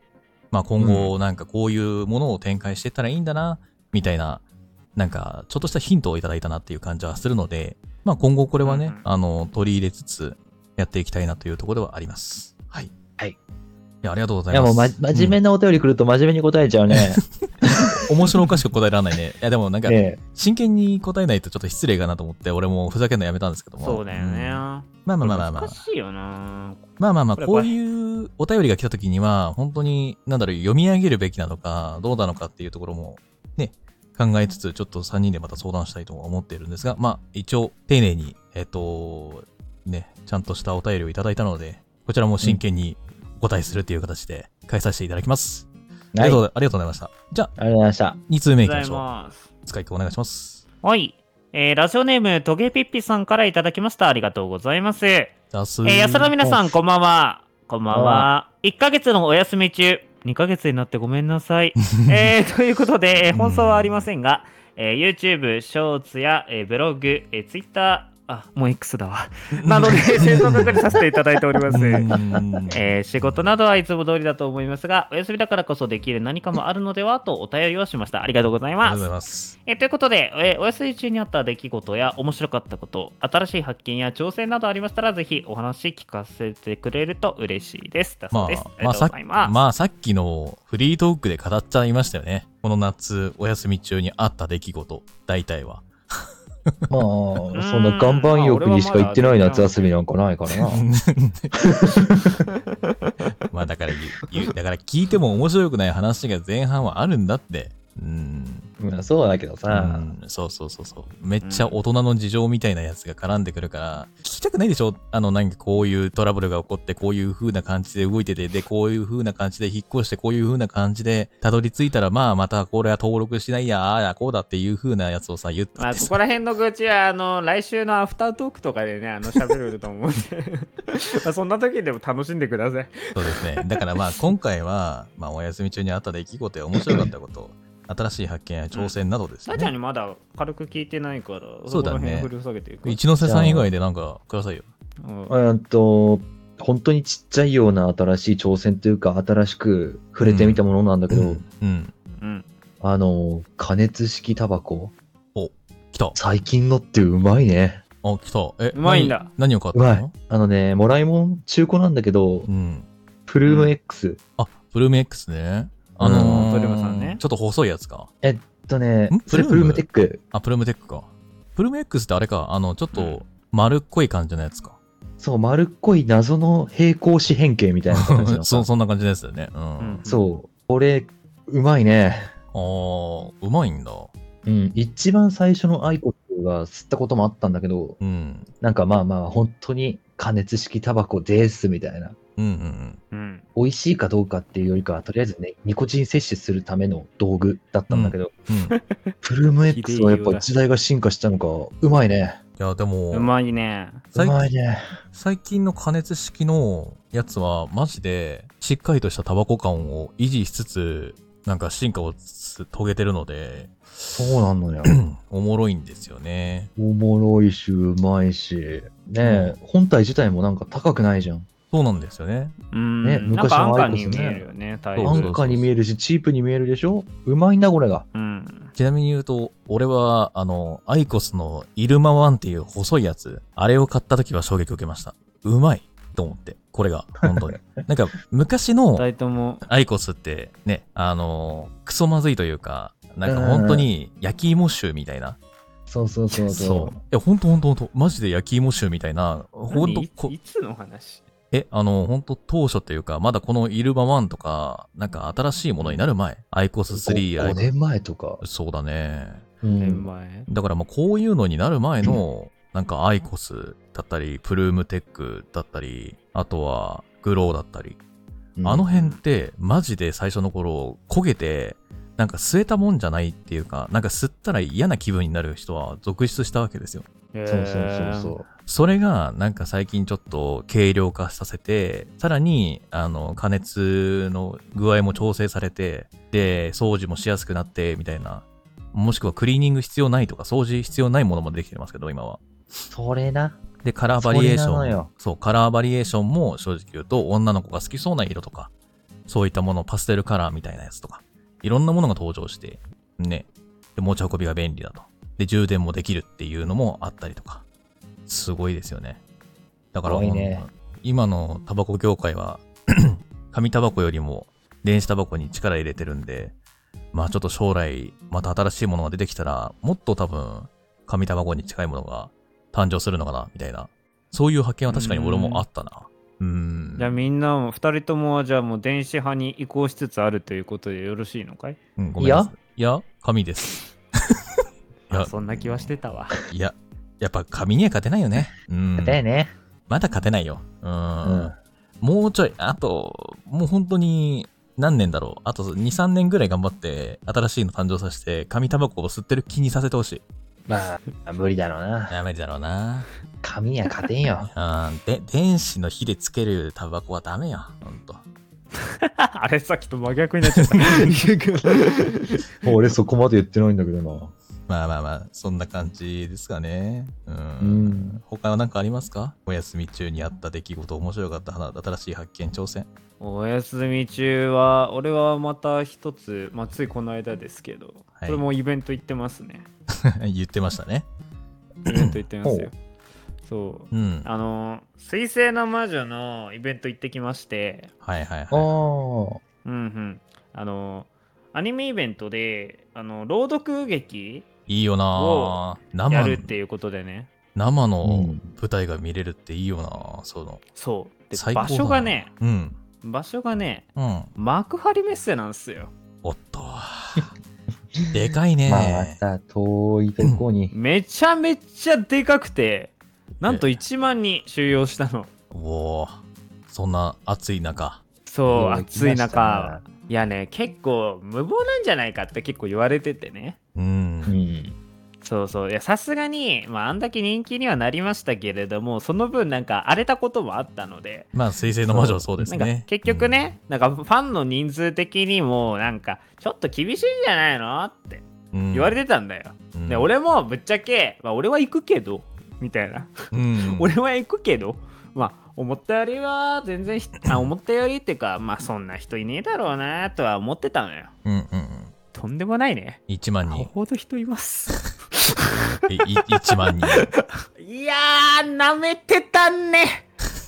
S2: まあ今後なんかこういうものを展開していったらいいんだな、みたいななんか、ちょっとしたヒントをいただいたなっていう感じはするので、まあ今後これはね、あの、取り入れつつやっていきたいなというところではあります。はい。
S3: はい。
S2: いや、ありがとうござ
S3: いや
S2: います。
S3: もうま、真面目なお便り来ると真面目に答えちゃうね。
S2: う ん面白おかしく答えられないね。いや、でもなんか、
S3: ね
S2: 真剣に答えないとちょっと失礼かなと思って、俺もふざけるのやめたんですけども。
S1: そうだよね。
S2: んまあまあまあまあまあ
S1: 難。しいよな。
S2: まあまあまあ、
S1: こ
S2: ういうお便りが来た時には、本当に、なんだろう、読み上げるべきなのか、どうなのかっていうところも、ね、考えつつ、ちょっと3人でまた相談したいと思っているんですが、まあ、一応、丁寧に、えっ、と、ね、ちゃんとしたお便りをいただいたので、こちらも真剣にお答えするっていう形で返させていただきます。あ
S3: はい。あり
S2: りがとう、ありがとうございました。じゃあ、
S3: がとうございました。
S2: 2通目いきましょう。使いお願いします。
S1: はい。えー、ラジオネーム、トゲピッピさんからいただきました。ありがとうございます。えー、安田の皆さん、こんばんは。こんばんは。1ヶ月のお休み中、2ヶ月になってごめんなさい。えー、ということで、えー放送はありませんが、えー YouTube、ショーツや、えーブログ、えー Twitter、あ、もう X だわ。などで制作係させていただいております。
S2: うん
S1: えー仕事などはいつも通りだと思いますが、お休みだからこそできる何かもあるのではとお便りをしました。ありがとうございます。えーということで、えーお休み中にあった出来事や面白かったこと、新しい発見や挑戦などありましたら、ぜひお話聞かせてくれると嬉しいです。だそうです。
S2: まあ、まあ。
S1: ま
S2: あ、さっきのフリートークで語っちゃいましたよね。この夏、お休み中にあった出来事、大体は。
S3: まあ、そんな岩盤浴にしか行ってない夏休みなんかないからな。
S2: まあ、だからだから聞いても面白くない話が前半はあるんだって。うん。
S3: まあそうだけど
S2: う
S3: さ、
S2: ん、そうそうそうそう。めっちゃ大人の事情みたいなやつが絡んでくるから、聞きたくないでしょ？あの、なんかこういうトラブルが起こって、こういう風な感じで動いてて、で、こういう風な感じで引っ越して、こういう風な感じでたどり着いたら、まあ、またこれは登録しないや、ああや、こうだっていう風なやつをさ、言った
S1: まあ、
S2: ってさ
S1: ここら辺の愚痴は、あの、来週のアフタートークとかでね、あの、喋ると思うんで、まあ、そんな時でも楽しんでください。
S2: そうですね。だからまあ、今回は、まあ、お休み中にあった出来事や面白かったこと、新しい発見や挑戦などです
S1: さあちゃん
S2: ね。
S1: にまだ軽く聞いてないから、
S2: そうだね。一ノ瀬さん以外でなんかくださいよ。
S1: うん
S3: うんと、本当にちっちゃいような新しい挑戦というか、新しく触れてみたものなんだけど、
S2: うん。うん。
S1: うん。
S3: あの、加熱式タバコ、
S2: 来た。
S3: 最近のってうまいね。
S2: あ、来た。え、
S1: うまいんだ
S2: 何何を買っ
S3: うまい
S2: たの。
S3: あのね、もらいもん中古なんだけど
S2: う、ん。
S3: プルーム X。
S2: あ、プルーム X ね。あのー
S1: プルームさんね
S2: ちょっと細いやつか。
S3: えっとね
S2: ん、
S3: それプルーム？テック。
S2: あ、プルームテックか。プルーム X ってあれか。あの、ちょっ
S1: うん
S2: と丸っこい感じのやつか。
S3: そう、丸っこい謎の平行四辺形みたいな形の
S2: そ
S3: さ。
S2: そんな感じですよね。うん。
S1: うん
S3: そう。これ、うまいね。
S2: あー、うまいんだ。
S3: うん。一番最初のアイコットが吸ったこともあったんだけど、
S2: うん。
S3: なんかまあまあ、本当に加熱式タバコですみたいな。
S2: うんうん
S1: うん。
S3: 美味しいかどうかっていうよりかは、とりあえずね、ニコチン摂取するための道具だったんだけど、
S2: うん。うん。
S3: プルーム X はやっぱ時代が進化したのか、うまいね。
S2: や、でも、
S1: うまいね。
S3: う
S2: 最
S3: まいね。
S2: 最近の加熱式のやつは、マジで、しっかりとしたタバコ感を維持しつつ、なんか進化をつ遂げてるので、
S3: そうなのよ。
S2: おもろいんですよね。
S3: おもろいし、うまいし。ねえ、本体自体もなんか高くないじゃん。
S2: そうなんですよね。
S1: うん。
S3: ね
S1: なんか安価に見
S3: 昔のアイコスね
S1: えるよね、タイ
S2: そうそう
S3: 安価に見えるし、チープに見えるでしょ？うまいんだ、これが。
S1: うん。
S2: ちなみに言うと、俺は、あの、アイコスのイルマワンっていう細いやつ、あれを買った時は衝撃を受けました。うまいと思って。これが、本当に。なんか、昔のアイコスってね、あの、クソまずいというか、なんか本当に焼き芋臭みたいな。
S3: そうそうそう
S2: そう。
S3: そ
S2: いや、ほんとほんとほんと、マジで焼き芋臭みたいな、ほんとこ
S1: いつの話？
S2: え、あの、ほんと当初っていうか、まだこのイルマ1とか、なんか新しいものになる前、アイコス
S3: う。
S2: 3、アイ
S3: 5年前とか。
S2: そうだね。
S3: う
S1: 年
S3: ん。
S1: 前？
S2: だからもうこういうのになる前の、なんかアイコスだったり、プルームテックだったり、あとはグローだったり、あの辺ってマジで最初の頃焦げて、なんか吸えたもんじゃないっていうか、なんか吸ったら嫌な気分になる人は続出したわけですよ。
S1: そう
S3: そうそうそうそ
S2: れがなんか最近ちょっと軽量化させて、さらにあの加熱の具合も調整されて、で、掃除もしやすくなってみたいな、もしくはクリーニング必要ないとか掃除必要ないものもできてますけど、今は。
S3: それな。
S2: で、カラーバリエーション。
S3: そ
S2: う、カラーバリエーションも正直言うと、女の子が好きそうな色とか、そういったもの、パステルカラーみたいなやつとか、いろんなものが登場して、ね。で、持ち運びが便利だと。で、充電もできるっていうのもあったりとか。すごいですよね。だから、
S3: ね
S2: 今のタバコ業界は、紙タバコよりも電子タバコに力入れてるんで、まあちょっと将来、また新しいものが出てきたら、もっと多分、紙タバコに近いものが誕生するのかな、みたいな。そういう発見は確かに俺もあったな。うーん。
S1: じゃあみんなも、二人ともじゃあもう電子派に移行しつつあるということでよろしいのかい？
S2: うん、ごめんなさい。いや、紙です。い や
S1: あそんな気はしてたわ。
S2: いや、やっぱ紙には勝てないよね。うん。
S3: だよね。
S2: まだ勝てないよ。う。
S3: うんん。
S2: もうちょい、あと、もう本当に、何年だろう。あと2、3年ぐらい頑張って、新しいの誕生させて、紙タバコを吸ってる気にさせてほしい。
S3: まあ、無理だろうな。
S2: やめだろうな。
S3: 紙には勝てんよ。
S2: うん。で、電子の火でつけるタバコはダメよ。ほんと。
S1: あれさっきと真逆になっちゃった。
S3: 俺そこまで言ってないんだけどな。
S2: まあまあまあ、そんな感じですかね。うん。
S3: うん
S2: 他は何かありますか？お休み中にあった出来事、面白かった話、新しい発見、挑戦。
S1: お休み中は、俺はまた一つ、まあ、ついこの間ですけど、
S2: はい
S1: これもイベント行ってますね。
S2: 言ってましたね。
S1: イベント行ってますよ。そう。
S2: うん。
S1: あの、水星の魔女のイベント行ってきまして、
S2: はいはい
S3: あ
S2: は
S3: あ。
S1: うんうん。あの、アニメイベントで、あの、朗読劇
S2: い。いいよな
S1: や
S2: 生
S1: るっていうことでね。
S2: 生の
S3: うん
S2: 舞台が見れるっていいよなその。
S1: そう。で
S2: 最高だ
S1: 場所がね、
S2: うん。
S1: 場所がね、
S2: うん。
S1: 幕張メッセなんですよ。
S2: おっと。でかいね。
S3: まあ、また遠いとこに。
S1: めちゃめちゃでかくて、なんと1万人収容したの。
S2: おお。そんな暑い中。
S1: そう、暑い中。いやね、結構無謀なんじゃないかって結構言われててね。
S2: う。
S3: うんん。
S1: そうそう。いや、さすがに、まあ、あんだけ人気にはなりましたけれども、その分なんか荒れたこともあったので、
S2: まあ、水星の魔女はそうです
S1: なんか
S2: ね。
S1: 結局ね、なんかファンの人数的にも、なんか、ちょっと厳しいんじゃないのって
S2: うん、
S1: 言われてたんだよ。
S2: うん
S1: で、俺もぶっちゃけ、まあ、俺は行くけど、みたいな。
S2: うん、
S1: 俺は行くけど、まあ、思ったよりは全然ひあ、思ったよりっていうか、まあ、そんな人いねえだろうなとは思ってたのよ。
S2: うんうんうん。
S1: とんでもないね。
S2: 1万
S1: ア
S2: 人。
S1: ほど人います。
S2: いい1万人。
S1: いやー、舐めてたね。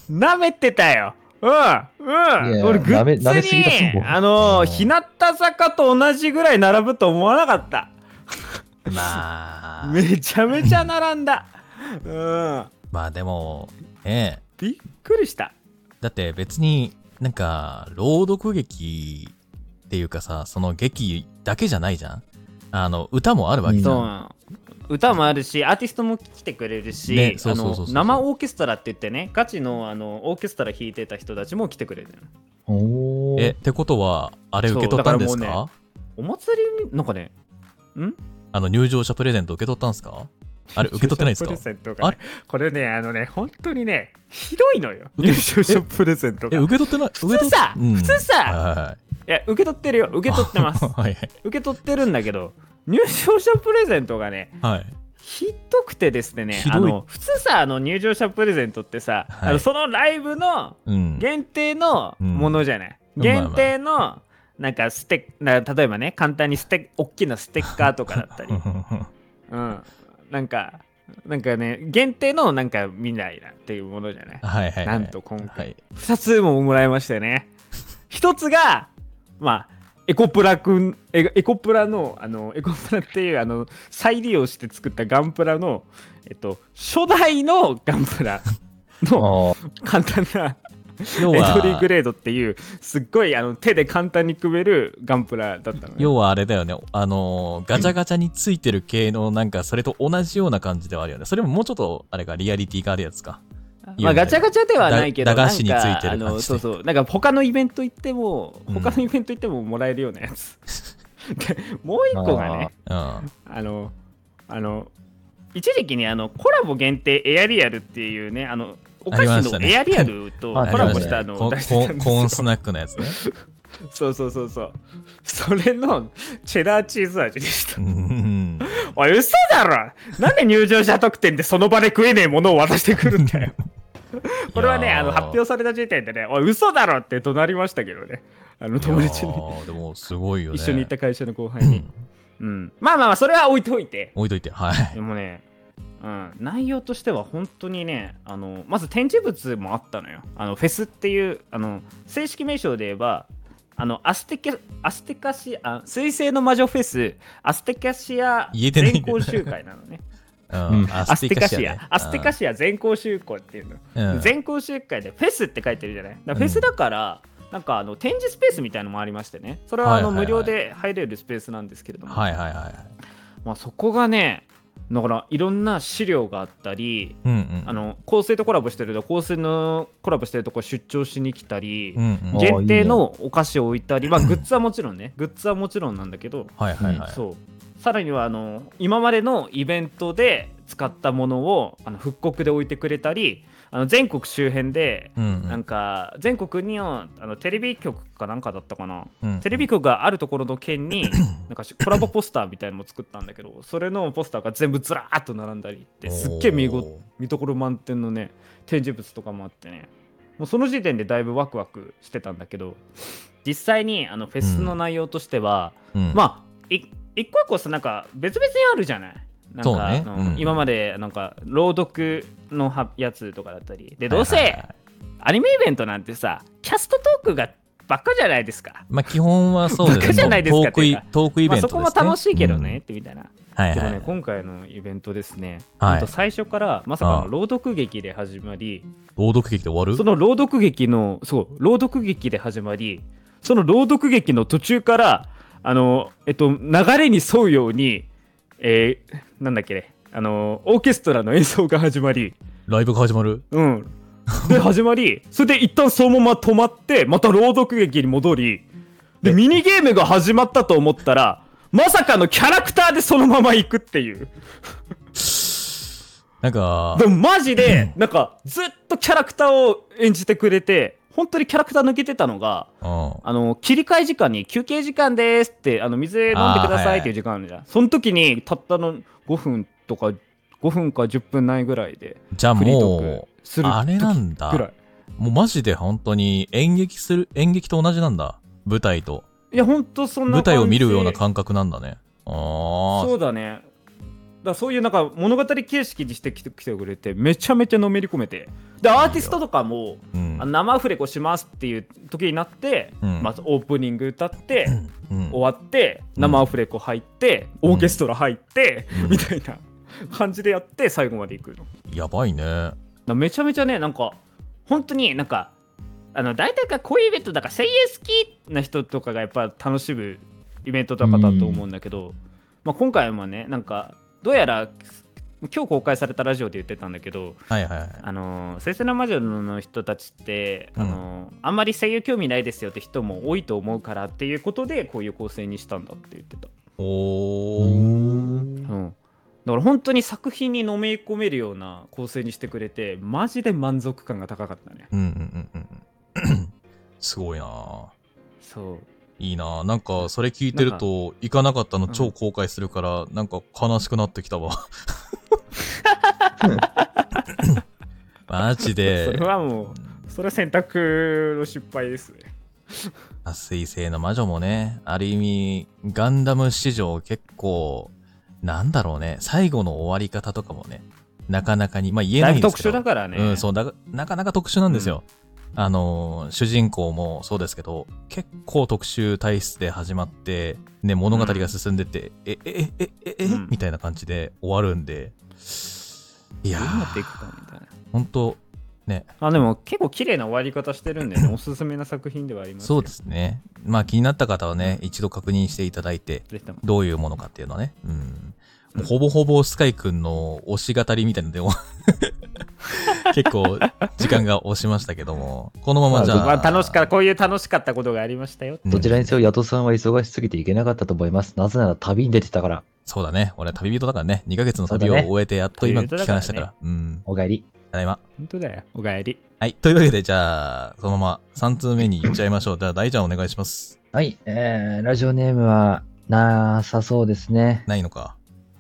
S1: 舐めてたよ。うん、うん。俺、グッズに、あのー、
S3: うん
S1: 日向坂と同じぐらい並ぶと思わなかった。
S2: まあ、
S1: めちゃめちゃ並んだ。うん。
S2: まあでも、ねえ、
S1: びっくりした。
S2: だって別になんか、朗読劇っていうかさ、その劇だけじゃないじゃん。あの、歌もあるわけじゃ。
S1: ん。歌もあるし、アーティストも来てくれるし、生オーケストラって言ってね、ガチのあのオーケストラ弾いてた人たちも来てくれるの。
S3: おー。
S2: え、ってことは、あれ受け取ったんですか？
S1: そうだからもうお祭りに、なんかね、ん？
S2: あの、入場者プレゼント受け取ったんですか？あれ、受け取ってないですか？
S1: 入賞プレゼントがねこれね、あのね、本当にね、ひどいのよ。入賞者プレゼント
S2: え、
S1: が。い
S2: 受け取ってない
S1: 普通さ
S2: うん。
S1: 普通さ
S2: は
S1: や、受け取ってるよ。受け取ってます
S2: い。はいはい。
S1: 受け取ってるんだけど、入賞者プレゼントがね、
S2: はい。
S1: ひどくてですねあの普通さあの入場者プレゼントってさ、
S2: はい
S1: あのそのライブの
S2: うん。
S1: 限定のものじゃない、
S2: うん
S1: 限定のなんかステな例えばね簡単にステ大きなステッカーとかだったり、うん、なんかなんかね限定のなんか未来だっていうものじゃない？
S2: はいはいはい。
S1: なんと今回
S2: はい。
S1: 2つももらいましたよね1つがまあエコプラくんエエコプラのあのエコプラっていうあの再利用して作ったガンプラのえっと初代のガンプラの
S3: あ
S1: 簡単な
S2: 要
S1: エントリー
S2: は
S1: グ、レードっていうすっごいあの手で簡単に組めるガンプラだったのね
S2: 要はあれだよね。あのー、ガチャガチャについてる系の、なんか、それと同じような感じではあるよね。それももうちょっと、あれがリアリティがあるやつか。
S1: まあガチャガチャではないけど
S2: だ駄菓子についてる
S1: なんかあ
S2: 感じで。
S1: のそうそう。なんか他のイベント行っても
S2: うん
S1: 他のイベント行ってももらえるようなやつ。で もう一個がね
S2: うん。
S1: あの、あの、一時期にあのコラボ限定エアリアルっていうね、あの、お菓子のエアリアルと コ
S3: あ
S1: ラボしたあの
S2: コ
S1: を出してたんです
S2: ココーンス
S1: よ。
S2: ナックのやつね。
S1: そうそうそうそう。それのチェダーチーズ味でした
S2: う。ん。
S1: おい、嘘だろなんで入場者特典でその場で食えねえものを渡してくるんだよ。これはね、あの発表された時点でね、おい、嘘だろって怒鳴りましたけどね。あの友達に
S2: でも、すごいよね。
S1: 一緒に行った会社の後輩に。うん。まあまあまあ、それは置いといて。
S2: 置いといて。はい。
S1: でもね、うん、内容としては本当にねあのまず展示物もあったのよあのフェスっていうあの正式名称で言えばあのアステケアステカシア水星の魔女フェスアステカシア全校集会なのね。
S2: うん。
S1: アステカシア、
S2: ね。
S1: アステカシア。全校集会っていうの、
S2: うん。
S1: 全校集会でフェスって書いてるじゃない？フェスだから、なんかあの展示スペースみたいのもありましてね。それはあの無料で入れるスペースなんですけれども、
S2: はいはいはい。
S1: まあ、そこがねだからいろんな資料があったり
S2: うんうん。
S1: あの香水とコラボしてると香水のコラボしてるとこ出張しに来たり、
S2: うんうん。
S3: あ
S1: 限定のお菓子を置いたりまあグッズはもちろんねグッズはもちろんなんだけど、
S2: はいはいはい。
S1: そうさらにはあの今までのイベントで使ったものをあの復刻で置いてくれたりあの全国周辺で
S2: うんう
S1: なんんか全国にはあのテレビ局かなんかだったかな。
S2: うん。
S1: テレビ局があるところの県に なんかしコラボポスターみたいなのも作ったんだけどそれのポスターが全部ずらーっと並んだりってすっげえ見見どころ満点のね展示物とかもあってね。もうその時点でだいぶワクワクしてたんだけど実際にあのフェスの内容としては、
S2: うん。
S1: まあい一個一個さなんか別々にあるじゃない？なん
S2: そう
S1: か、
S2: ねうん。
S1: 今までなんか朗読のはやつとかだったり。でどうせ
S2: はいはい。はい
S1: アニメイベントなんてさキャストトークがばっかじゃないですか。
S2: まあ基本はそうです
S1: バカじゃないですか
S2: トトークイベント。
S1: まあ、そこも楽しいけどね、
S2: うん。
S1: ってみたいな。
S2: はいはい。
S1: でもね、。今回のイベントですね、
S2: はい。
S1: 最初からまさかの朗読劇で始まり、
S2: 朗読劇で終わる？
S1: その朗読劇の、そう、朗読劇で始まり、その朗読劇の途中から、あの、えっと、流れに沿うように、えーなんだっけね、あの、オーケストラの演奏が始まり、
S2: ライブが始まる？
S1: うん。で、始まり、それで一旦そのまま止まって、また朗読劇に戻り、で、ミニゲームが始まったと思ったら、まさかのキャラクターでそのまま行くっていう。
S2: なんか
S1: で、もマジで、なんか、ずっとキャラクターを演じてくれて、本当にキャラクター抜けてたのが、
S2: うん。
S1: あの、切り替え時間に休憩時間ですって、あの、水飲んでくださいっていう時間あるじゃん。その時に、たったの5分とか、5分か10分ないぐらいで、
S2: じゃあ
S1: フリートー
S2: も
S1: クする
S2: う、あれなんだ。
S1: い。
S2: もうマジで本当に演劇する、演劇と同じなんだ。舞台と。
S1: いや、ほんとそんな
S2: 舞台を見るような
S1: 感
S2: 感覚なんだね。あ
S1: じ
S2: あ。
S1: そうだね。だそういうなんか物語形式にしてきてきてくれてめちゃめちゃのめり込めて。でアーティストとかも
S2: うん。
S1: 生アフレコしますっていう時になって、
S2: うん。
S1: まずオープニング歌って、
S2: うん。
S1: 終わって生アフレコ入って、オーケストラ入って、
S2: うん。
S1: みたいな感じでやって最後まで行くの。
S2: やばいね。
S1: らめちゃめちゃねなんか本当になんかあの大体がこういうイベントだから声優好きな人とかがやっぱ楽しむイベントとかだと思うんだけど、まあ、今回もねなんかどうやら今日公開されたラジオで言ってたんだけど、
S2: はいはいはい。
S1: あのー、聖戦の魔女の人たちって、
S2: うん
S1: あのーあんまり声優興味ないですよって人も多いと思うからっていうことでこういう構成にしたんだって言ってた。
S2: おー。
S3: うん
S1: うん、から本当に作品にのめり込めるような構成にしてくれてマジで満足感が高かったね
S2: うんうんうんうんうん。すごいな
S1: そう
S2: いいな。なんか、それ聞いてると、行かなかったの超後悔するから、なんか悲しくなってきたわ。マジ
S1: そ
S2: で
S1: れ。はもうそれは選択の失敗ですね。
S2: あ水星の魔女もね、ある意味、ガンダム史上結構、なんだろうね、最後の終わり方とかもね、なかなかに、まあ言え
S1: だ
S2: ないいんですけど。
S1: ぶ特殊だからね。
S2: うん、そうだ、なかなか特殊なんですよ。あのー、主人公もそうですけど、結構特殊体質で始まって、ね、物語が進んでて、え、え、え、え、え、え、
S1: うん。
S2: みたいな感じで終わるんで、いや
S1: どうなってい
S2: ー、
S1: くかみたいな。
S2: 本当ね、
S1: あでも結構綺麗な終わり方してるんでね。おすすめな作品ではありますよ。
S2: そうですね。まあ気になった方はね、一度確認していただいて、どういうものかっていうのはね。うん。ほぼほぼスカイくんの推し語りみたいなのでも 結構時間が押しましたけども、このままじゃあ、
S1: まあ楽しかこういう楽しかったことがありましたよ
S2: うん
S3: どちらにせよ、ヤトさんは忙しすぎていけなかったと思います。なぜなら旅に出てたから。
S2: そうだね。俺は旅人だからね。2ヶ月の旅を終えてやっと今帰還したから。うん。
S3: お帰り。
S2: ただいま。
S1: 本当だよおかえり
S2: はい。というわけで、じゃあ、そのまま3通目に行っちゃいましょう。じゃあ、大ちゃんお願いします。
S3: はい、えー、ラジオネームはなさそうですね。
S2: ないのか。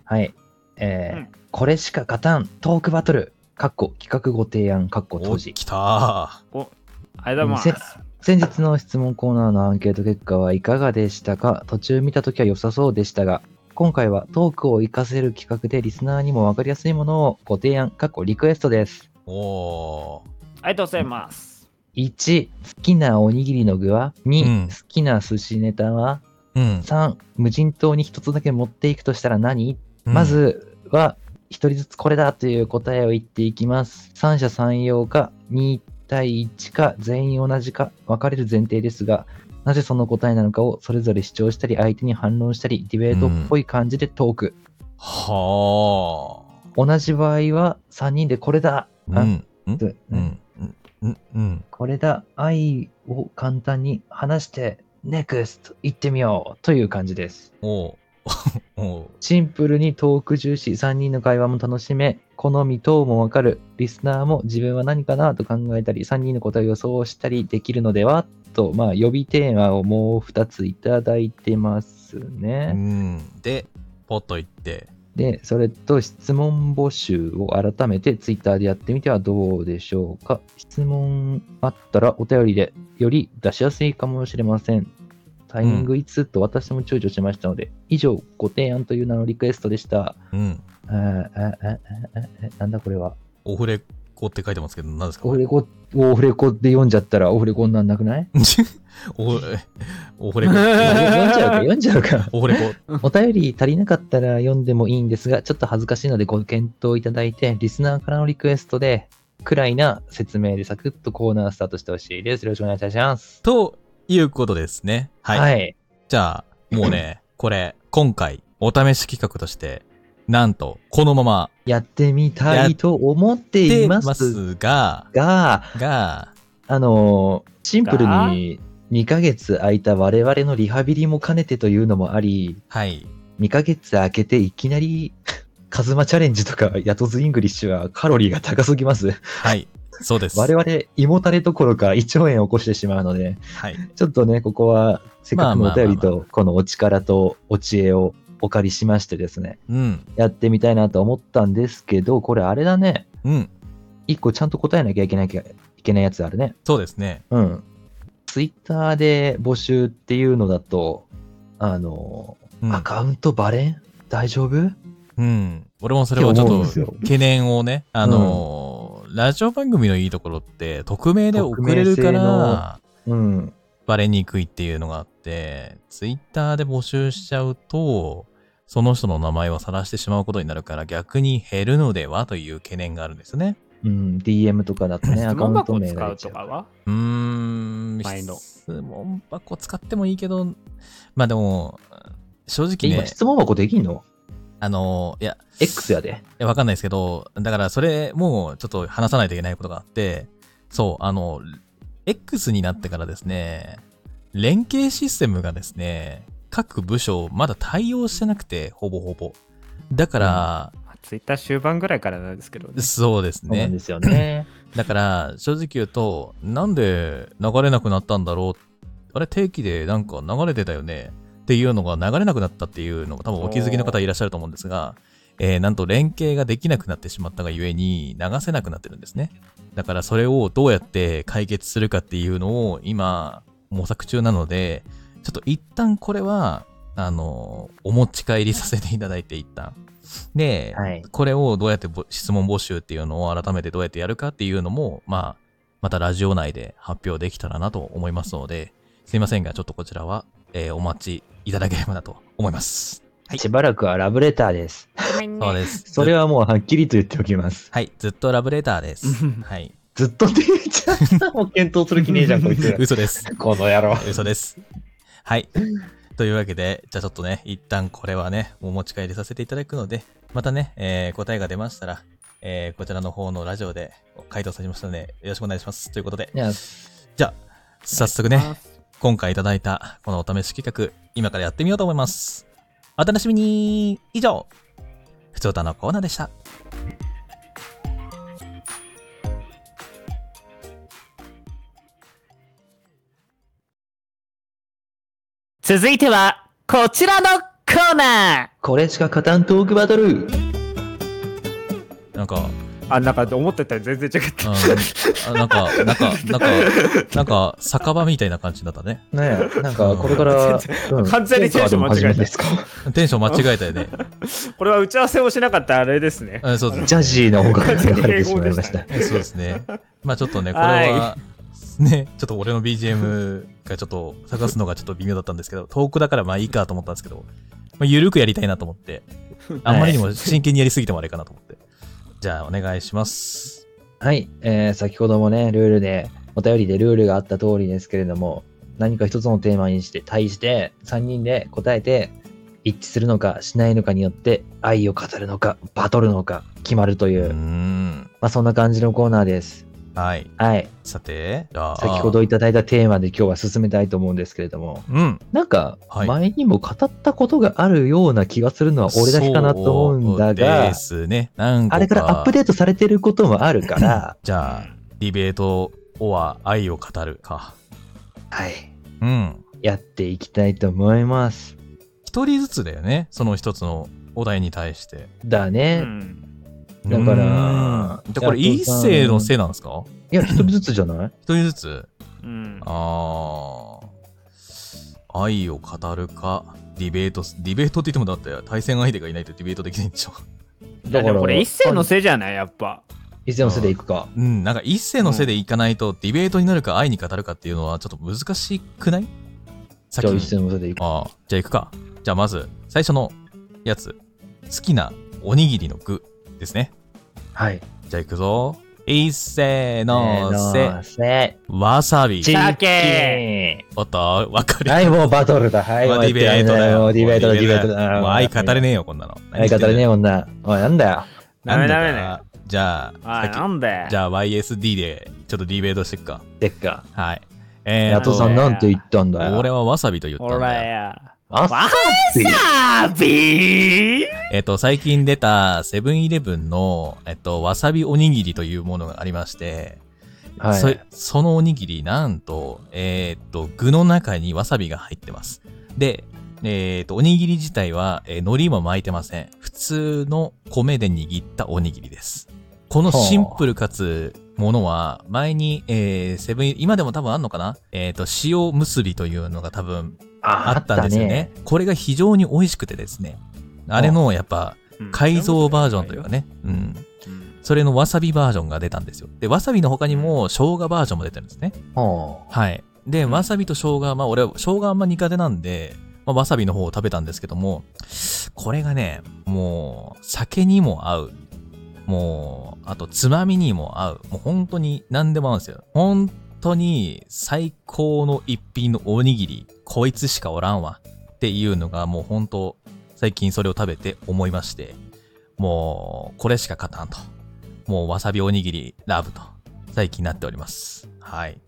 S3: はい。えー
S1: うん
S3: これしか勝たんトークバトル。かっこ企画ご提案、かっこ当
S2: お、
S3: 時。
S2: 来たー。
S1: おありがとうございます
S3: 先日の質問コーナーのアンケート結果はいかがでしたか？途中見たときは良さそうでしたが、今回はトークを活かせる企画でリスナーにもわかりやすいものをご提案、かっこリクエストです。
S2: おー。
S1: ありがとうございます
S3: 1、好きなおにぎりの具は？2、
S2: うん
S3: 好きな寿司ネタは？
S2: うん。
S3: 3、無人島に一つだけ持っていくとしたら何、
S2: うん
S3: ま、ずは一人ずつこれだという答えを言っていきます。三者三様か2対1か全員同じか分かれる前提ですが、なぜその答えなのかをそれぞれ主張したり相手に反論したりディベートっぽい感じでトーク。
S2: は
S3: 同じ場合は3人でこれだ、
S2: あ。うん。うん。
S3: で
S2: うん。うん。うん。うん。
S3: これだ愛を簡単に話して NEXT 行ってみようという感じです。
S2: お
S3: シンプルにトーク重視、3人の会話も楽しめ、好み等もわかる、リスナーも自分は何かなと考えたり、3人の答えを予想したりできるのではと、まあ、予備テーマをもう2ついただいてます
S2: う
S3: ね。
S2: ん。で、ポッと言って。
S3: で、それと質問募集を改めてツイッターでやってみてはどうでしょうか。質問あったらお便りでより出しやすいかもしれません。タイミングいつと私も躊躇しましたので、以上、ご提案という名のリクエストでした。
S2: うん。
S3: あーあああああなんだこれは？
S2: オフレコって書いてますけど、何ですか？
S3: オフレコ、オフレコで読んじゃったらオフレコになんなくない？
S2: オフオフレコ。
S3: 読んじゃうか、読んじゃうか。
S2: オフレコ。
S3: お便り足りなかったら読んでもいいんですが、ちょっと恥ずかしいのでご検討いただいて、リスナーからのリクエストで、くらいな説明でサクッとコーナースタートしてほしいです。よろしくお願いいたします。
S2: ということですね。はい。
S3: はい。
S2: じゃあ、もうね、これ、今回、お試し企画として、なんと、このまま、
S3: やってみたいと思っています
S2: すが、
S3: が、
S2: が、
S3: あのーシンプルに2ヶ月空いた我々のリハビリも兼ねてというのもあり、
S2: はい。
S3: 2ヶ月空けていきなり、カズマチャレンジとかヤト's English はカロリーが高すぎます。
S2: はい。そうです。
S3: 我々、胃もたれどころか胃腸炎を起こしてしまうので、
S2: はい。
S3: ちょっとね、ここは、せっかくのお便りと、このお力とお知恵をお借りしましてですね、
S2: うん。
S3: やってみたいなと思ったんですけど、これあれだね。
S2: うん。
S3: 一個ちゃんと答えなきゃいけないいけないやつあるね。
S2: そうですね。
S3: うん。ツイッターで募集っていうのだと、あの、
S2: うん
S3: ア。カウントバレん大丈夫？
S2: うん。俺もそれをちょっと懸念をね、あのーラジオ番組のいいところって、匿名で送れるから、
S3: うん。
S2: バレにくいっていうのがあって、ツイッターで募集しちゃうと、その人の名前を晒してしまうことになるから逆に減るのではという懸念があるんですね。
S3: うん。DM とかだとね、ア
S1: 質
S3: カウント
S1: 問箱使
S3: 名が出ちゃう
S1: うとかは？
S2: うーん、
S1: 前の
S2: 質問箱使ってもいいけど、まあでも、正
S3: え
S2: 直ね、
S3: 今質問箱できんの？
S2: あの、いや、
S3: ?X やで。
S2: いや、わかんないですけど、だからそれもうちょっと話さないといけないことがあって、そう、あの、X になってからですね、連携システムがですね、各部署まだ対応してなくて、ほぼほぼ。だから、
S1: ツイッター終盤ぐらいからなんですけどね。
S2: そうですね。
S3: そうなんですよね。
S2: だから、正直言うと、なんで流れなくなったんだろう。あれ、定期でなんか流れてたよね。っていうのが流れなくなったっていうのが多分お気づきの方いらっしゃると思うんですが、えーなんと連携ができなくなってしまったがゆえに流せなくなってるんですね。だからそれをどうやって解決するかっていうのを今模索中なので、ちょっと一旦これは、あの、お持ち帰りさせていただいて一旦。で、
S3: はい。
S2: これをどうやってぼ質問募集っていうのを改めてどうやってやるかっていうのも、まあ、またラジオ内で発表できたらなと思いますので、すいませんが、ちょっとこちらは、えーお待ちいただければなと思います。はい
S3: しばらくはラブレターです。
S2: そうです。
S3: それはもうはっきりと言っておきます。
S2: はい、ずっとラブレターです。はい。
S3: ずっとって言っちゃった。もう検討する気ねえじゃん、こいつ。
S2: 嘘です。
S3: この野郎。
S2: 嘘です。はい。というわけで、じゃあちょっとね、一旦これはね、お持ち帰りさせていただくので、またね、えー答えが出ましたら、えーこちらの方のラジオで回答させましたので、よろしくお願いします。ということで、じゃあ、早速ね、今回いただいたこのお試し企画、今からやってみようと思います。お楽しみに以上、ふつおたのコーナーでした。
S1: 続いては、こちらのコーナ
S3: これしか勝たんトークバトル。
S2: なんか、
S1: ーあ、なんか思ってたより全然違った。
S2: あなんか、なんか、なんか、なんか、酒場みたいな感じだったね。
S3: ねえ、なんかこれから、うん
S1: 完全にテンション間違えた
S3: ですか？
S2: テンション間違えたよね。
S1: これは打ち合わせをしなかったあれですね。
S2: うんそうです
S3: ジャジーな音楽が流れてしまいました。
S2: えそうですね。まあちょっとね、これは、ね、ちょっと俺の BGM がちょっと探すのがちょっと微妙だったんですけど、遠くだからまあいいかと思ったんですけど、まあ、ゆるくやりたいなと思って、あんまりにも真剣にやりすぎてもあれかなと思って。じゃあお願いします。
S3: はい、えー先ほどもね、ルールで、お便りでルールがあった通りですけれども、何か一つのテーマにして、対して3人で答えて、一致するのかしないのかによって、愛を語るのか、バトルのか、決まるという。まあそんな感じのコーナーです。
S2: はい。
S3: はい。
S2: さて。
S3: 先ほどいただいたテーマで今日は進めたいと思うんですけれども、
S2: うん。
S3: なんか、
S2: はい
S3: 前にも語ったことがあるような気がするのは俺だけかなと思うんだ
S2: そう
S3: が
S2: で、すね。なん
S3: あれからアップデートされてることもあるから、
S2: じゃあ、ディベートは愛を語るか。
S3: はい。
S2: うん。
S3: やっていきたいと思います。
S2: 一人ずつだよね。その一つのお題に対して。
S3: だね。
S1: うん
S3: だから
S2: うーんじゃあこれ一世のせいなんですか？
S3: いや、一人ずつじゃない？
S2: 一人ずつ？
S1: うん
S2: あー。愛を語るか、ディベートす、ディベートって言ってもだって対戦相手がいないとディベートできないんでしょ。
S1: いやでもこれ一世のせいじゃない？やっぱ。
S3: 一世のせいでいくか。
S2: うん、なんか一世のせいでいかないと、ディベートになるか愛に語るかっていうのはちょっと難しくない？
S3: じゃあ一世のせいでいくか。
S2: ああ、じゃあ行くか。じゃあまず、最初のやつ。好きなおにぎりの具ですね。
S3: はい。
S2: じゃあ行くぞ。一斉のせ、
S3: のせ。
S2: わさび。
S3: チ
S1: 鮭
S2: おっと、わかる。
S3: はい、もうバトルだ。はい、
S2: もうディベートだよ。
S3: もうディベートだ、ディベート
S2: も
S3: だ。
S2: う愛語れねえよ、こんなの。
S3: 愛語れねえもんな。おい、なんだよ。
S1: ダメダメね。
S2: なんだかじゃあ、
S1: あ、なんで？
S2: じゃあ YSD でちょっとディベートしていくか。
S3: でっか。
S2: はい。えー
S3: ヤトさんなんて言ったんだよ。
S2: 俺はわさびと言った
S1: ほ
S2: んだよ。
S1: わさび
S2: えっと、最近出たセブンイレブンの、えっと、わさびおにぎりというものがありまして、
S3: はい
S2: そそのおにぎり、なんと、えーっと、具の中にわさびが入ってます。で、えーっと、おにぎり自体は、えー海苔も巻いてません。普通の米で握ったおにぎりです。このシンプルかつ、ものは、前に、えー、セブン、今でも多分あんのかな？えーっと、塩結びというのが多分あったんですよね。。これが非常に美味しくてですね。あれの、やっぱ、改造バージョンというかね。うん。
S1: うん。
S2: それのわさびバージョンが出たんですよ。で、わさびの他にも生姜バージョンも出てるんですね。
S3: は
S2: はい。で、わさびと生姜、まあ俺は生姜あんま苦手なんで、まあ、わさびの方を食べたんですけども、これがね、もう、酒にも合う。もう、あと、つまみにも合う。もう本当に何でも合うんですよ。本当に最高の一品のおにぎり、こいつしかおらんわ。っていうのがもう本当、最近それを食べて思いまして、もう、これしか勝たんと。もう、わさびおにぎり、ラブと、最近なっております。はい。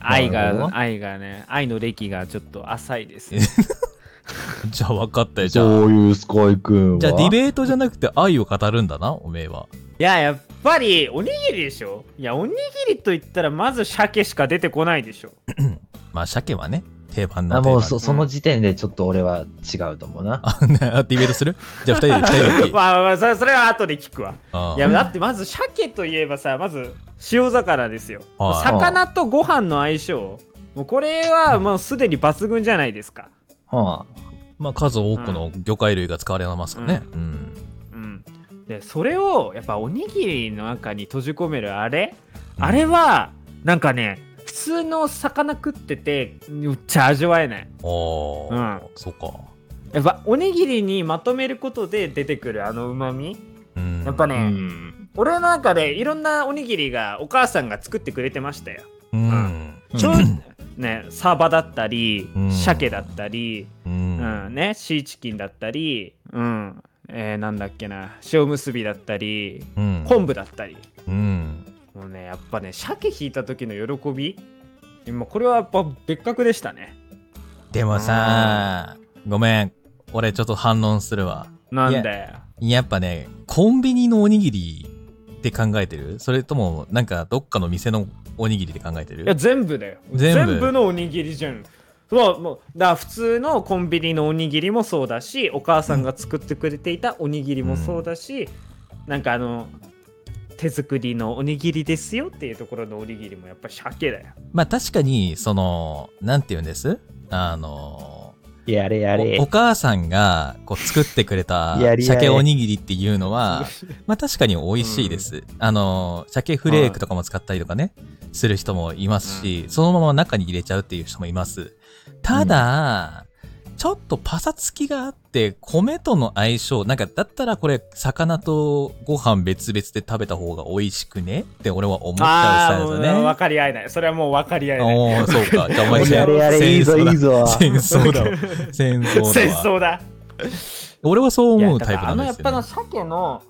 S1: 愛が、愛がね、愛の歴がちょっと浅いです。
S2: じゃあ分かったよ。じゃあ。
S3: そういうスカイくんは？
S2: じゃあディベートじゃなくて愛を語るんだな、おめえは。
S1: いややっぱりおにぎりでしょいやおにぎりと言ったらまず鮭しか出てこないでしょ
S2: まあ、鮭はね、定番の
S3: あ、
S2: 定番。
S3: もうそその時点でちょっと俺は違うと思うな。
S2: あ、ディベートする？じゃあ二人で、二人で。
S1: まあまあそれそれは後で聞くわ。
S2: あ
S1: いやだってまず鮭といえばさまず塩魚ですよ。
S2: はい。
S1: 魚とご飯の相性。もうこれはもうすでに抜群じゃないですか。
S3: は
S2: まあ、数多くの魚介類が使われますからね。うん。
S1: うん。でそれをやっぱおにぎりの中に閉じ込めるあれ、あれはなんかね普通の魚食っててめっちゃ味わえない
S2: おー、
S1: うん
S2: そっか。
S1: やっぱおにぎりにまとめることで出てくるあのうまみ
S2: うん。
S3: あ。
S1: やっぱね、
S3: うん。
S1: 俺の中でいろんなおにぎりがお母さんが作ってくれてましたよ
S2: うん。
S1: ちょ
S3: うん
S1: ねサバだったり
S2: うん
S1: 鮭だったり、
S2: う。
S1: うんんねシーチキンだったりうんえー、なんだっけな塩むすびだったり
S2: うん。
S1: 昆布だったり
S2: うん。
S1: もうねやっぱね鮭引いた時の喜び？今これはやっぱ別格でしたね。
S2: でもさ、ごめん。俺ちょっと反論するわ。
S1: なんだよ
S2: やっぱね、コンビニのおにぎりって考えてる？それとも、なんかどっかの店のおにぎりで考えてる？
S1: いや全部だよ。
S2: 全部。
S1: のおにぎりじゃん。そうもうだ普通のコンビニのおにぎりもそうだしお母さんが作ってくれていたおにぎりもそうだし、なんかあの手作りのおにぎりですよっていうところのおにぎりもやっぱ鮭だよ
S2: まあ確かに、その、なんて言うんです？あの、
S3: やれやれ
S2: おお。母さんがこう作ってくれた 鮭おにぎりっていうのは、まあ確かに美味しいです。あの、鮭フレークとかも使ったりとかね、する人もいますし、そのまま中に入れちゃうっていう人もいます。ただ、ちょっとパサつきがあって、米との相性、なんかだったらこれ、魚とご飯別々で食べた方が美味しくねって俺は思っちゃ
S1: う
S2: うスタイルですよね。
S1: 分かり合えないそれはもう分かり合えない
S2: おー、そうか。じゃあお前
S3: やれやれ、いいぞいいぞ。
S2: 戦争だわ。戦争だわ。
S1: 戦争だ
S2: 俺はそう思うタイプなんですよ、
S1: あのやっぱの
S2: ね。
S1: 鮭の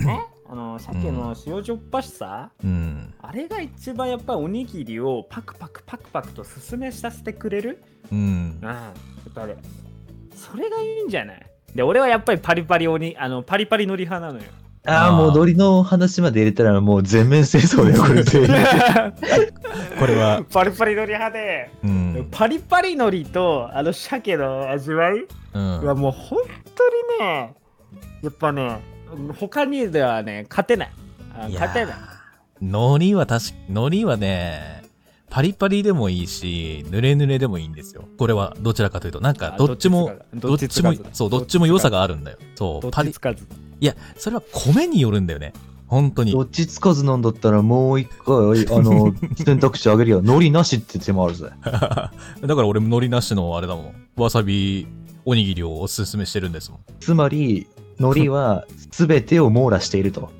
S1: ね？あの鮭の塩じょっぱしさ、
S2: うん。
S1: あれが一番やっぱおにぎりをパクパクパクパクと進めさせてくれる？
S2: うん
S1: うん。やっぱりそれがいいんじゃない？で俺はやっぱりパリパリおにあのパリパリのり派なのよ
S3: ああ、もうノリの話まで入れたらもう全面戦争だよ、これ全員。
S2: これは、
S1: パリパリのり派で、
S2: うん。
S1: パリパリのりとあの鮭の味わい
S2: うん。
S1: はもう本当にねやっぱね他にではね勝てないあ
S2: いや
S1: 勝てない
S2: 海苔は確か、海苔はね、パリパリでもいいし、濡れ濡れでもいいんですよ。これはどちらかというと、なんか
S1: あ
S2: どっちも、
S1: ど
S2: どっち
S1: ちつかず、
S2: そう、どっちも良さがあるんだよ。そう、パリ
S1: どっちつ、かず
S2: いや、それは米によるんだよね。本当に
S3: ど。っちつかずなんだったらもう一回、あの、選択肢あげるよ。ノリなしって手もあるぜ。
S2: だから俺も海苔なしのあれだもん。わさびおにぎりをおすすめしてるんですもん。
S3: つまり、ノリは全てを網羅していると。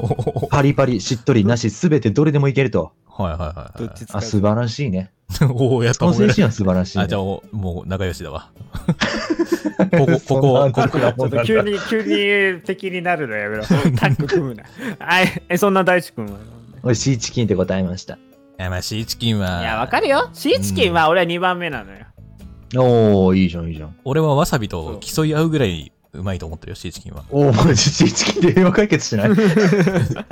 S3: パリパリ、しっとりなし、全てどれでもいけると。
S2: はいはいはいはい。
S3: あ、素晴らしいね。
S2: おお、やっぱ俺
S3: その精神は素晴らしい、ね。
S2: あ、じゃあおもう仲良しだわ。ここ、ここは、ここ、
S1: ちょっと急に急に敵になるのやめろタッグ組むなあえそんな大地君は？
S3: 俺、シーチキンって答えました。
S2: いや、まあ、シーチキンは、
S1: いやわかるよシーチキンは俺は2番目なのよ、
S3: おー、いいじゃん、いいじゃん。
S2: 俺はわさびと競い合うぐらいうまいと思ってるよ、シーチキンは。
S3: おー、シーチキンで平和解決しない？
S2: い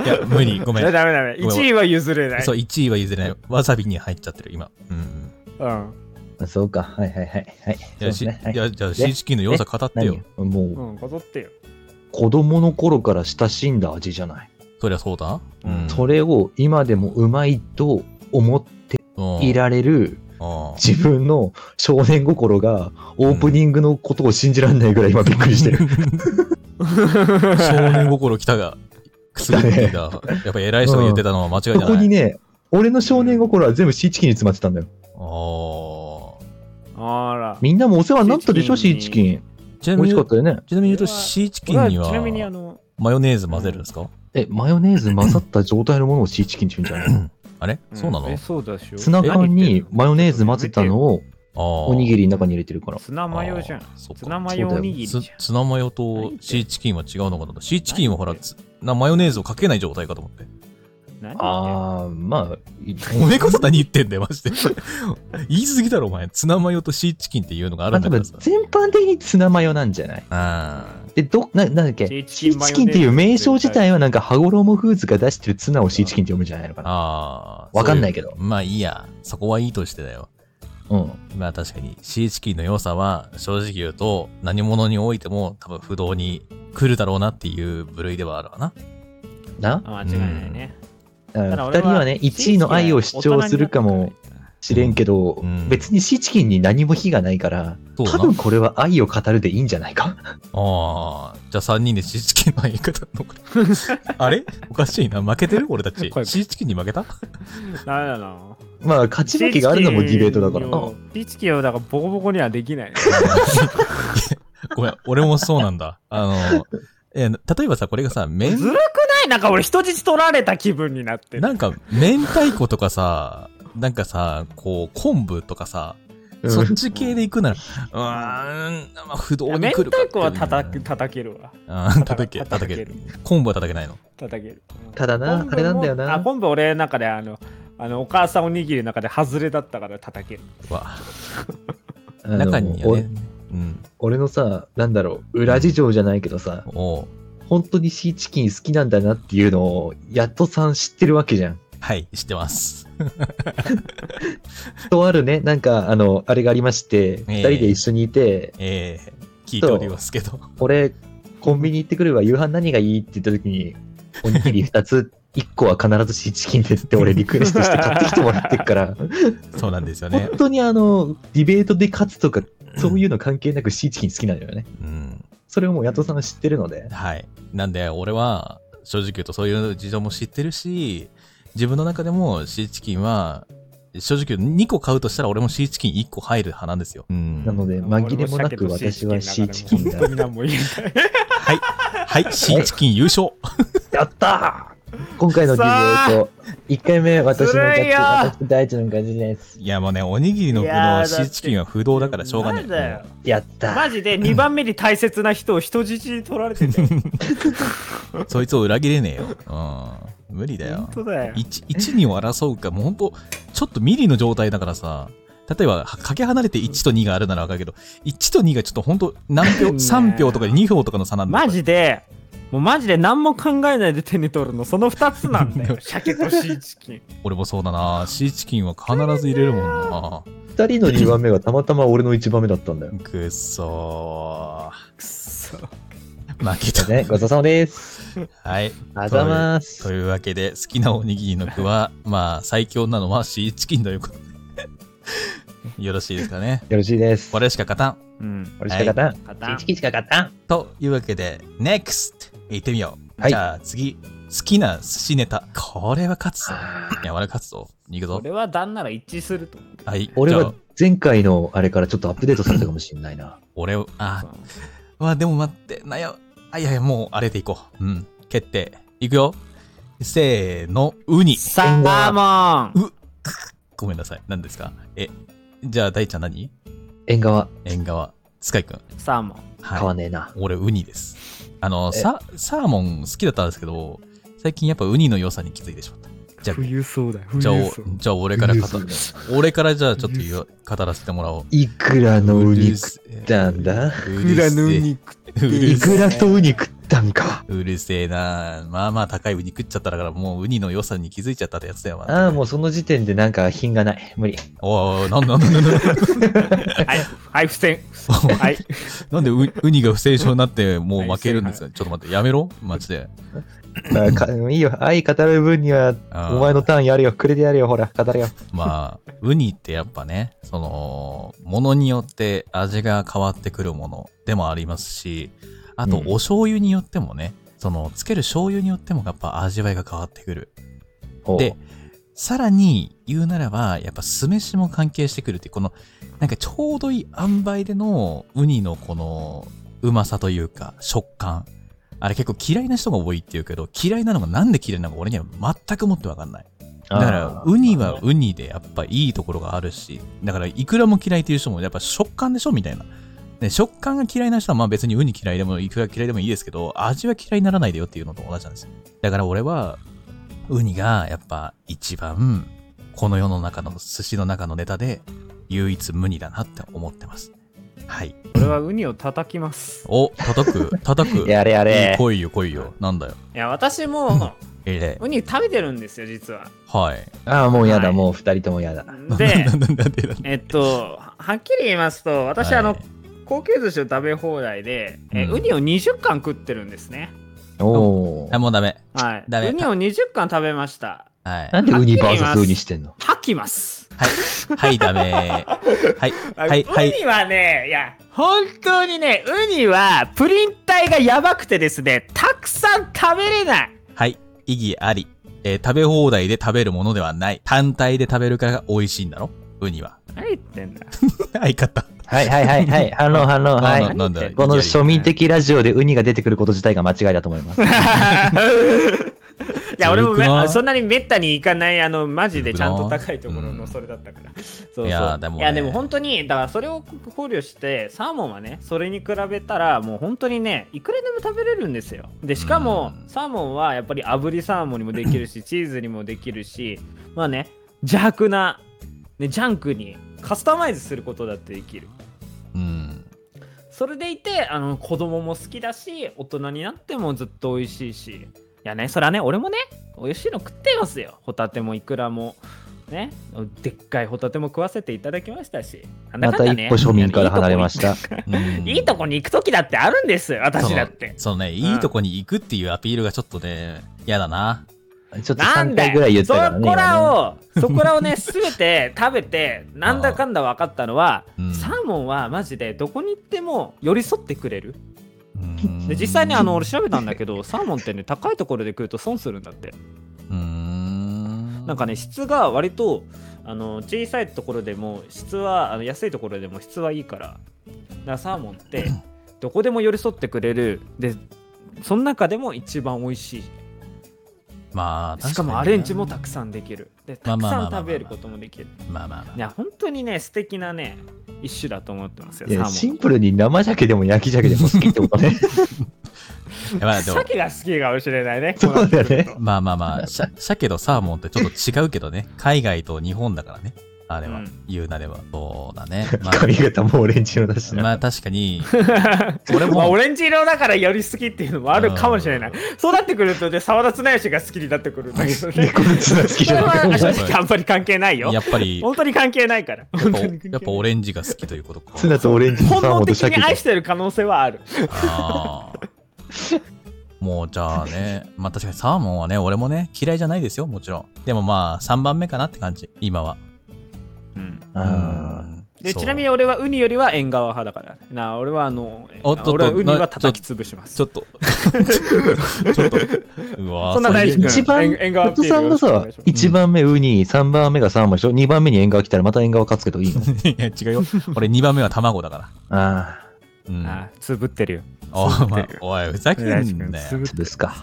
S2: や、無理、ごめん。
S1: ダメダメ
S2: ごめん
S1: 1位は譲れない
S2: そう、1位は譲れない。わさびに入っちゃってる、今。うん。
S1: うん
S3: あそうか。はいはいはい。はい。
S2: いや、し
S3: そうですねはい
S2: いやじゃあ、シーチキンの良さ語ってよ。
S3: 何？もう、
S1: うん飾ってよ
S3: 子供の頃から親しんだ味じゃない？
S2: そりゃそうだ。うん。
S3: それを今でもうまいと思って
S2: うん
S3: いられる
S2: うん
S3: 自分の少年心がオープニングのことを信じられないぐらい今びっくりしてる。
S2: 少年心来たが、くすぐっていた。やっぱ偉い人が言ってたのは間違いじゃ
S3: そ
S2: ない。
S3: こにね、俺の少年心は全部シーチキンに詰まってたんだよ。
S2: ああ。
S1: あら
S3: みんなもお世話になったでしょ、シーチ
S1: シーチキ
S3: キン。
S2: ちなみに
S3: 美味しかっ、たよね。
S2: ちなみに言うと、シーチキンには、
S1: ちなみにあの
S2: マヨネーズ混ぜるんですか？
S3: え、マヨネーズ混ざった状態のものをシーチキンって言うんじゃない
S2: あれ？そうなの？
S1: えそうだしょ
S3: ツナ缶にマヨネーズ混ぜたのを
S2: ああ。
S3: おにぎりの中に入れてるから。
S1: ツナマヨじゃん。ツナマヨおにぎりじゃん。
S2: ツツナマヨとシーチキンは違うのかなシーチキンはほら、ツナマヨネーズをかけない状態かと思って。
S1: 何？
S3: ああ、まあ、い
S2: おめえこそ何言ってんだよ、マジで。言い過ぎだろ、お前。ツナマヨとシーチキンっていうのがあるんだからさ。
S3: 全般的にツナマヨなんじゃない？
S2: あ
S3: で、ど、な、なんだっけ？
S1: シーチキン
S3: チキンっていう名称自体はなんか、羽衣フーズが出してるツナをシーチキンって読むんじゃないのか
S2: あ。
S3: な。
S2: ああ。
S3: わかんないけど
S2: まあいいや。そこはいいとしてだよ。
S3: うん。
S2: まあ確かに、シーチキンの良さは、正直言うと、何者においても多分不動に来るだろうなっていう部類ではあるわな。
S3: な？
S1: あ間違いないね。
S3: だから
S1: ただ俺
S3: 二人はね、1位の愛を主張するかもしれんけど、
S2: うん
S3: 別にシーチキンに何も非がないから、多分これは愛を語るでいいんじゃないか
S2: ああ、じゃあ3人でシーチキンの言い方のこれ あれ？おかしいな。負けてる？俺たち。シーチキンに負けた？
S1: ダメだな。
S3: まあ、勝ち負けがあるのもディベートだからな。
S1: シーチキンをだからボコボコにはできない。
S2: ごめん、俺もそうなんだ。あの、え例えばさ、これがさ、
S1: ず
S2: 麺
S1: るくない？なんか俺人質取られた気分になってる。
S2: なんか、明太子とかさ、なんかさ、こう、昆布とかさ、そっち系で行くなら、うーん、まあ、不動に来るか
S1: 太子は叩く、叩けるわ。
S2: 叩け、叩ける。。昆布は叩けないの？
S1: 叩ける。
S3: ただな、あれなんだよ
S1: あ、
S3: な。
S1: 昆布俺の中であの、あの、お母さんおにぎりの中で外れだったから叩ける。
S2: わ中にはね、うん。
S3: お俺のさ、なんだろう、裏事情じゃないけどさ、
S2: おう
S3: 本当にシーチキン好きなんだなっていうのを、やっとさん知ってるわけじゃん。
S2: はい、知ってます。
S3: とあるね、なんか、あの、あれがありまして、二、
S2: ええ
S3: 人で一緒にいて、
S2: ええ聞いておりますけど。
S3: 俺、コンビニ行ってくるわ、夕飯何がいいって言った時に、おにぎり二つ、一個は必ずシーチキンですって俺リクエストして買ってきてもらってるから、
S2: そうなんですよね
S3: 本。当にあの、ディベートで勝つとか、そういうの関係なくシーチキン好きなんだよね。
S2: うん。
S3: それをもうヤトさん知ってるので、
S2: はい。なんで、俺は、正直言うとそういう事情も知ってるし、自分の中でもシーチキンは、正直言うと2個買うとしたら俺もシーチキン1個入る派なんですよ。うん。
S3: なので、紛れもなく私はシーチキンだ。
S2: はい。はい、シーチキン優勝。
S3: やったー今回のディベート、1回目私の勝ち、
S1: ずるいよ
S3: 私大地の勝ちです。
S2: いやもうね、おにぎりの不
S1: いやー
S2: 動、シーチキンは不動だからしょうがない。
S1: なんだよ。
S3: やった
S1: マジで2番目に大切な人を人質に取られてたよ。
S2: う んそいつを裏切れねえよ。うん。無理だよ
S1: 本。当だよ。
S2: 1、1、2を争うか、もうほんと、ちょっとミリの状態だからさ、例えば、はかけ離れて1と2があるならわかるけど、1と2がちょっとほんと何票、
S1: ね
S2: 3票とか2票とかの差なんだよ
S1: マジで、もうマジで何も考えないで手に取るの、その2つなんだよ。鮭とシーチキン。
S2: 俺もそうだな。シーチキンは必ず入れるもんな。
S3: 2人の2番目がたまたま俺の1番目だったんだよ。
S2: くっそ
S1: くっそ。
S2: ー。負けた。
S3: ね、ごちそうさまです。
S2: はい。
S3: ありがとうございます。
S2: というわけで、好きなおにぎりの具は、まあ、最強なのはシーチキンということで。よろしいですかね。
S3: よろしいです。
S2: これしか勝たん。
S1: うん。
S3: 俺しか勝たん。
S1: 勝たん
S3: シーチキンしか勝たん。
S2: というわけで、NEXT! 行ってみよう。
S3: はい
S2: じゃあ次、好きな寿司ネタ。これは勝つぞ。いや、俺勝つぞ。行くぞ。
S1: 俺は旦那ら一致すると。
S2: はい。
S3: 俺は前回のあれからちょっとアップデートされたかもしれないな。
S2: 俺を、あ、まあでも待って、なや、あ、いやいや、もうあれでいこう。うん。決定。いくよ。せーの、ウニ。
S1: サーモン
S2: ごめんなさい。何ですか？え、じゃあ大ちゃん何？
S3: 縁側、
S2: 縁側。スカイくん。
S1: サーモン。
S2: はい。
S3: 買わねえな。
S2: 俺、ウニです。あの、
S3: え
S2: サ、サーモン好きだったんですけど、最近やっぱウニの良さに気づいてしまった。じゃあ、
S1: 冬そうだよ。
S2: じゃあ、じゃあ俺から語
S3: 冬
S2: 俺からじゃあちょっと言う語らせてもらおう。
S3: いくらのウニ食
S2: っ
S3: ったんだ？
S1: いくらのウニ食って
S2: うる
S3: いくらとウニ食ったんか。
S2: うるせえなまあまあ高いウニ食っちゃったからもうウニの良さに気づいちゃったってやつだよ。ま
S3: ああ、もうその時点でなんか品がない。無理。
S2: おいおいなんなんなんなんなん
S1: はい、はい、不戦。はい。
S2: なんでウウニが不正常になってもう負けるんですよ。ちょっと待って、やめろ？マジで。
S3: まあかいいよ。愛語る分には、お前のターンやるよ。くれてやるよ。ほら、語れよ。
S2: まあ、ウニってやっぱね、その、ものによって味が変わってくるものでもありますし、あと
S3: うん
S2: お醤油によってもね、その、つける醤油によってもやっぱ味わいが変わってくる。で、さらに言うならば、やっぱ酢飯も関係してくるっていう、この、なんかちょうどいい塩梅でのウニのこの、うまさというか、食感。あれ結構嫌いな人が多いって言うけど、嫌いなのがなんで嫌いなのか俺には全くもってわかんない。だからウニはウニでやっぱいいところがあるし、だから、いくらも嫌いっていう人もやっぱ食感でしょみたいな。で食感が嫌いな人はまあ別にウニ嫌いでもいくら嫌いでもいいですけど、味は嫌いにならないでよっていうのと同じなんですよ。だから俺は、ウニがやっぱ一番、この世の中の寿司の中のネタで唯一無二だなって思ってます。はい。
S1: 俺はウニを叩きます
S2: お、叩く、叩く？
S3: やれやれ。
S2: 来いよ来いよ。なんだよ。
S1: いや私も
S2: え
S1: ウニ食べてるんですよ実は
S2: え。はい。
S3: ああ、もうやだ、
S1: はい
S3: もう二人ともやだ。
S1: で えっとはっきり言いますと私、
S2: はい
S1: あの高級寿司を食べ放題で、え
S2: うん
S1: ウニを20貫食ってるんですね
S3: お
S2: あ、
S3: お。
S2: もうダメ。
S1: はい
S2: ダメ
S1: ウニを20貫食べました
S2: はい。
S3: なんでウニ
S1: はっきり言います
S3: VS ウニしてんの
S1: 吐きます
S2: はい。はい、ダメ。はい。はい、はい。
S1: ウニはねいや本当にねウニはプリン体がやばくてですねたくさん食べれない
S2: はい。意義あり。えー食べ放題で食べるものではない。単体で食べるからが美味しいんだろ？ウニは。
S1: 何言ってんだ
S2: はい、勝った。
S3: はいはいはいはい。反論反論。は。
S2: ないなんだ
S3: この庶民的ラジオでウニが出てくること自体が間違いだと思います。
S1: いや俺もそんなにめったに行かないあのマジでちゃんと高いところのそれだったから、そうそう。
S2: いやでもね。
S1: いやでも本当にだからそれを考慮してサーモンはねそれに比べたらもう本当にねいくらでも食べれるんですよ。でしかも
S2: うん。
S1: サーモンはやっぱり炙りサーモンにもできるし チーズにもできるしまあね邪悪な、ね、ジャンクにカスタマイズすることだってできる。
S2: うん。
S1: それでいてあの子供も好きだし大人になってもずっと美味しいしいやねそれはね俺もね美味しいの食ってますよ。ホタテもイクラも。ね。でっかいホタテも食わせていただきましたし。なんだ
S3: また一歩庶民から離れました。
S2: うん。
S1: いいとこに行く時だってあるんです私だって。
S2: そうね、いいとこに行くっていうアピールがちょっとね、嫌だな。
S3: ちょっと3
S1: なんだ
S3: 回ぐらい言ったからね。
S1: そこらをそこらをね 全て食べてなんだかんだ分かったのは、
S2: うん。
S1: サーモンはマジでどこに行っても寄り添ってくれる。
S2: うん
S1: で実際ねあの俺調べたんだけど サーモンってね高いところで食うと損するんだって。
S2: うーん。
S1: なんかね質が割とあの小さいところでも質はあの安いところでも質はいいから。だからサーモンって どこでも寄り添ってくれる。でその中でも一番美味しい
S2: まあ、
S1: しかもアレンジもたくさんできるでたくさん食べることもできる
S2: まあまあま
S1: いや本当にね素敵なね一種だと思ってますよ
S3: シンプルに生鮭でも焼き鮭でも好きってことね。
S2: あ。まあ
S1: 鮭が好きかもしれないね
S3: そうだよね
S2: まあまあまあ、鮭とサーモンってちょっと違うけどね。海外と日本だからね。あれは、
S1: うん
S2: 言うなれば。そうだね。ま
S3: 髪型もオレンジ色だし
S2: あ、
S3: な。
S2: まあ確かに、俺
S1: まあ、
S2: も
S1: オ、レンジ色だからより好きっていうのもあるかもしれない。そうなってくるとね、沢田綱吉が好きになってくるんだけどね。
S3: このツナ好きじゃない
S1: は正直あんまり関係ないよ
S2: や。っぱり、
S1: 本当に関係ないから。
S2: やっぱやっぱオレンジが好きということか。
S3: ツナとオレンジ
S1: 本能的。に愛してる可能性はある。
S2: あーもうじゃあね、まあ確かにサーモンはね、俺もね、嫌いじゃないですよ、もちろん。でもまあ、3番目かなって感じ、今は。
S3: あ
S2: うん
S1: でちなみに俺はウニよりは縁側派だから。な俺はあの、
S2: おっとっと
S1: 俺はウニは叩き潰します。
S2: ちょっと、ちょっと、うわー
S1: そんな大事君
S3: 一番、
S1: 縁
S3: さんがさ
S1: よろしくお願いします、
S3: 1番目ウニ、3番目がサーモンでしょ ?2 番目に縁側来たらまた縁側勝つけどいいの？
S2: いや、違うよ。俺2番目は卵だから。
S3: あ
S2: うん。
S1: ああ、つぶってるよ。
S2: お
S1: つぶってるよ
S2: 前おい、ふざけんなよ。
S3: あ、
S1: つぶ
S3: すか？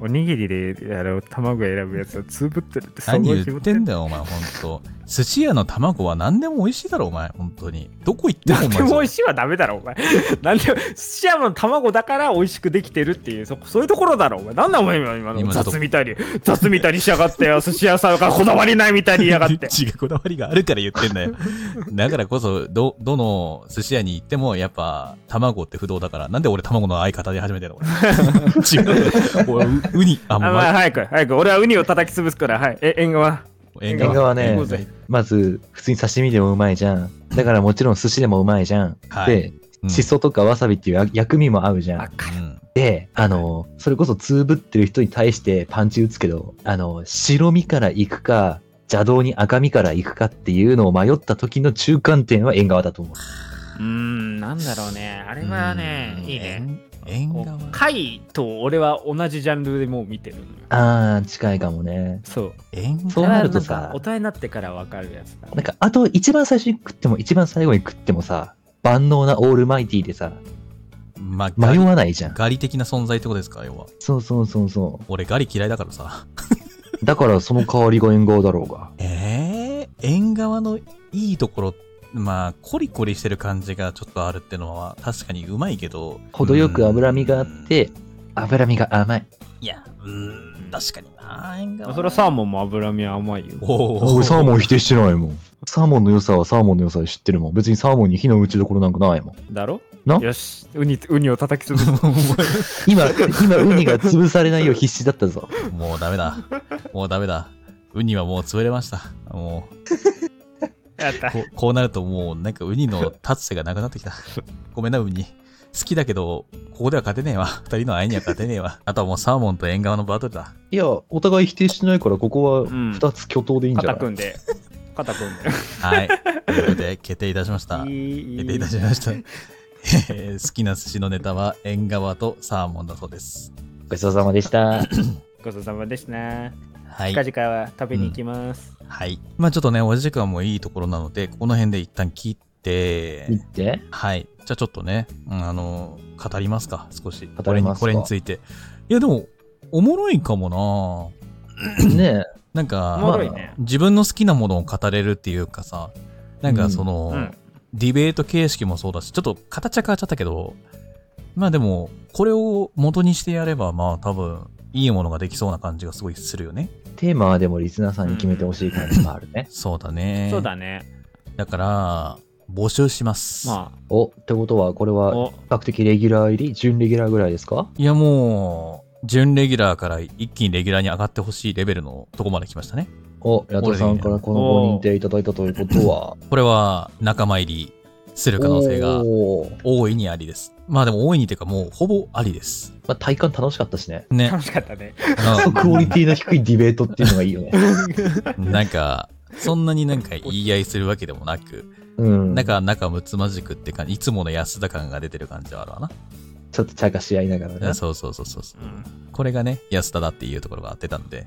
S1: おにぎりでやる卵選ぶやつはつぶってるって
S2: 何言ってん
S1: だ
S2: だよ、お前、ほんと。寿司屋の卵は何でも美味しいだろ、お前、ほんとに。どこ行っても
S1: なん。でも美味しいはダメだろお前。なんで寿司屋の卵だから美味しくできてるっていうそそういうところだろお前。なんだお前今今の雑みたいに雑みたいにしやがってよ寿司屋さんがこだわりないみたいにやがって。
S2: 違うこだわりがあるから言ってんだよ。だからこそ、ど、どの寿司屋に行っても、やっぱ、卵って不動だから、なんで俺卵の相方で始めてんの俺違う。俺、うウニ、あ、
S1: あ、
S2: ま
S1: まあ、早く早く。俺はウニを叩き潰すからはい。え縁側
S3: 縁
S2: 縁側
S3: 側ねまず、普通に刺身でもうまいじゃん。だからもちろん寿司でもうまいじゃん。
S2: はい
S3: で、
S2: うん
S3: しそとかわさびっていうや薬味も合うじゃん。
S1: か
S2: うん
S3: で、あの、それこそつぶってる人に対してパンチ打つけど、あの、白身から行くか、邪道に赤身から行くかっていうのを迷った時の中間点は縁側だと思う。
S1: うーんなんだろうねあれはねいいね。
S2: 縁側。
S1: 貝と俺は同じジャンルでもう見てるのよ
S3: あー、近いかもね。
S1: そう
S2: 縁
S3: そうなるとさ
S1: 大人になってから分かるやつだ
S3: なんか、あと一番最初に食っても一番最後に食ってもさ、万能なオールマイティーでさ、
S2: まあ、ガ
S3: 迷
S2: リ
S3: わないじゃん。
S2: ガリ的な存在ってことですか、要は。
S3: そうそうそうそ
S2: 俺、ガリ嫌いだからさ。
S3: う。だからその代わりが縁側だろうが。
S2: えー、縁側のいいところ、まあ、コリコリしてる感じがちょっとあるってのは確かにうまいけど、
S3: 程よく脂身があって、脂身が甘い。
S2: いや、うーん、確かにな、
S1: それはサーモンも脂身甘いよ。
S2: お
S3: 俺サーモン否定してないもん。サーモンの良さはサーモンの良さで知ってるもん。別にサーモンに火の打ちどころなんかないもん。
S1: だろ？
S3: な？
S1: よし、ウニ、ウニを叩き潰す。
S3: 今、今、ウニが潰されないよう必死だったぞ。
S2: もうダメだ。もうダメだ。ウニはもう潰れました。も
S1: やった
S2: う、。こうこうなるともうなんかウニの立つ瀬がなくなってきた。ごめんな、ウニ。好きだけど、ここでは勝てねえわ。二人の愛には勝てねえわ。あとはもうサーモンと縁側のバトルだ。
S3: いや、お互い否定してないから、ここは
S1: ん
S3: 二つ巨頭でいいんじゃない、
S1: 肩組んで。肩組んで。
S2: はい。ということで、決定いたしました。決定いたしました。えー好きな寿司のネタは縁側とサーモンだそうです。
S3: ごちそうさまでした。
S1: ごちそうさまでした。
S2: はい。
S1: 近々は食べに行きます。
S2: はい。まあちょっとね、お時間もいいところなので、この辺で一旦切って、
S3: 見て？
S2: はい。じゃあちょっとね、うんあの、語りますか、少し。
S3: 語りますか？
S2: これにこれについて。いや、でも、おもろいかも
S3: ねえ。
S2: な なん
S1: お
S2: か、
S1: もろいね。
S2: 自分の好きなものを語れるっていうかさ、なんかその、
S1: うん。
S2: ディベート形式もそうだし、ちょっと形は変わっちゃったけど、まあでも、これを元にしてやれば、まあ多分、いいものができそうな感じがすごいするよね。
S3: テーマはでもリスナーさんに決めてほしい感じもあるね。
S2: そうだね。
S1: そうだね。
S2: だから、募集します。
S1: ま
S3: お、ってことは、これ
S1: あ、
S3: は比
S1: お、
S3: 較的レギュラー入り？準レギュラーぐらいですか？
S2: いやもう、準レギュラーから一気にレギュラーに上がってほしいレベルのとこまで来ましたね。
S3: お、ヤトさんからこのご認定いただいたということは、
S2: これは仲間入りする可能性が大いにありです。まあでも大いにっていうかもうほぼありです。
S3: まあ、体感楽しかったしね。
S2: ね。
S1: 楽しかったね。
S3: クオリティの低いディベートっていうのがいいよね。
S2: う んなんか、そんなになんか言い合いするわけでもなく、
S3: うん。
S2: なんか仲睦まじくって感じ、いつもの安田感が出てる感じはあるわな。
S3: ちょっと茶化し合いながらね。
S2: そうそうそうそうそう。
S1: うん
S2: これがね、安田だっていうところが出たんで、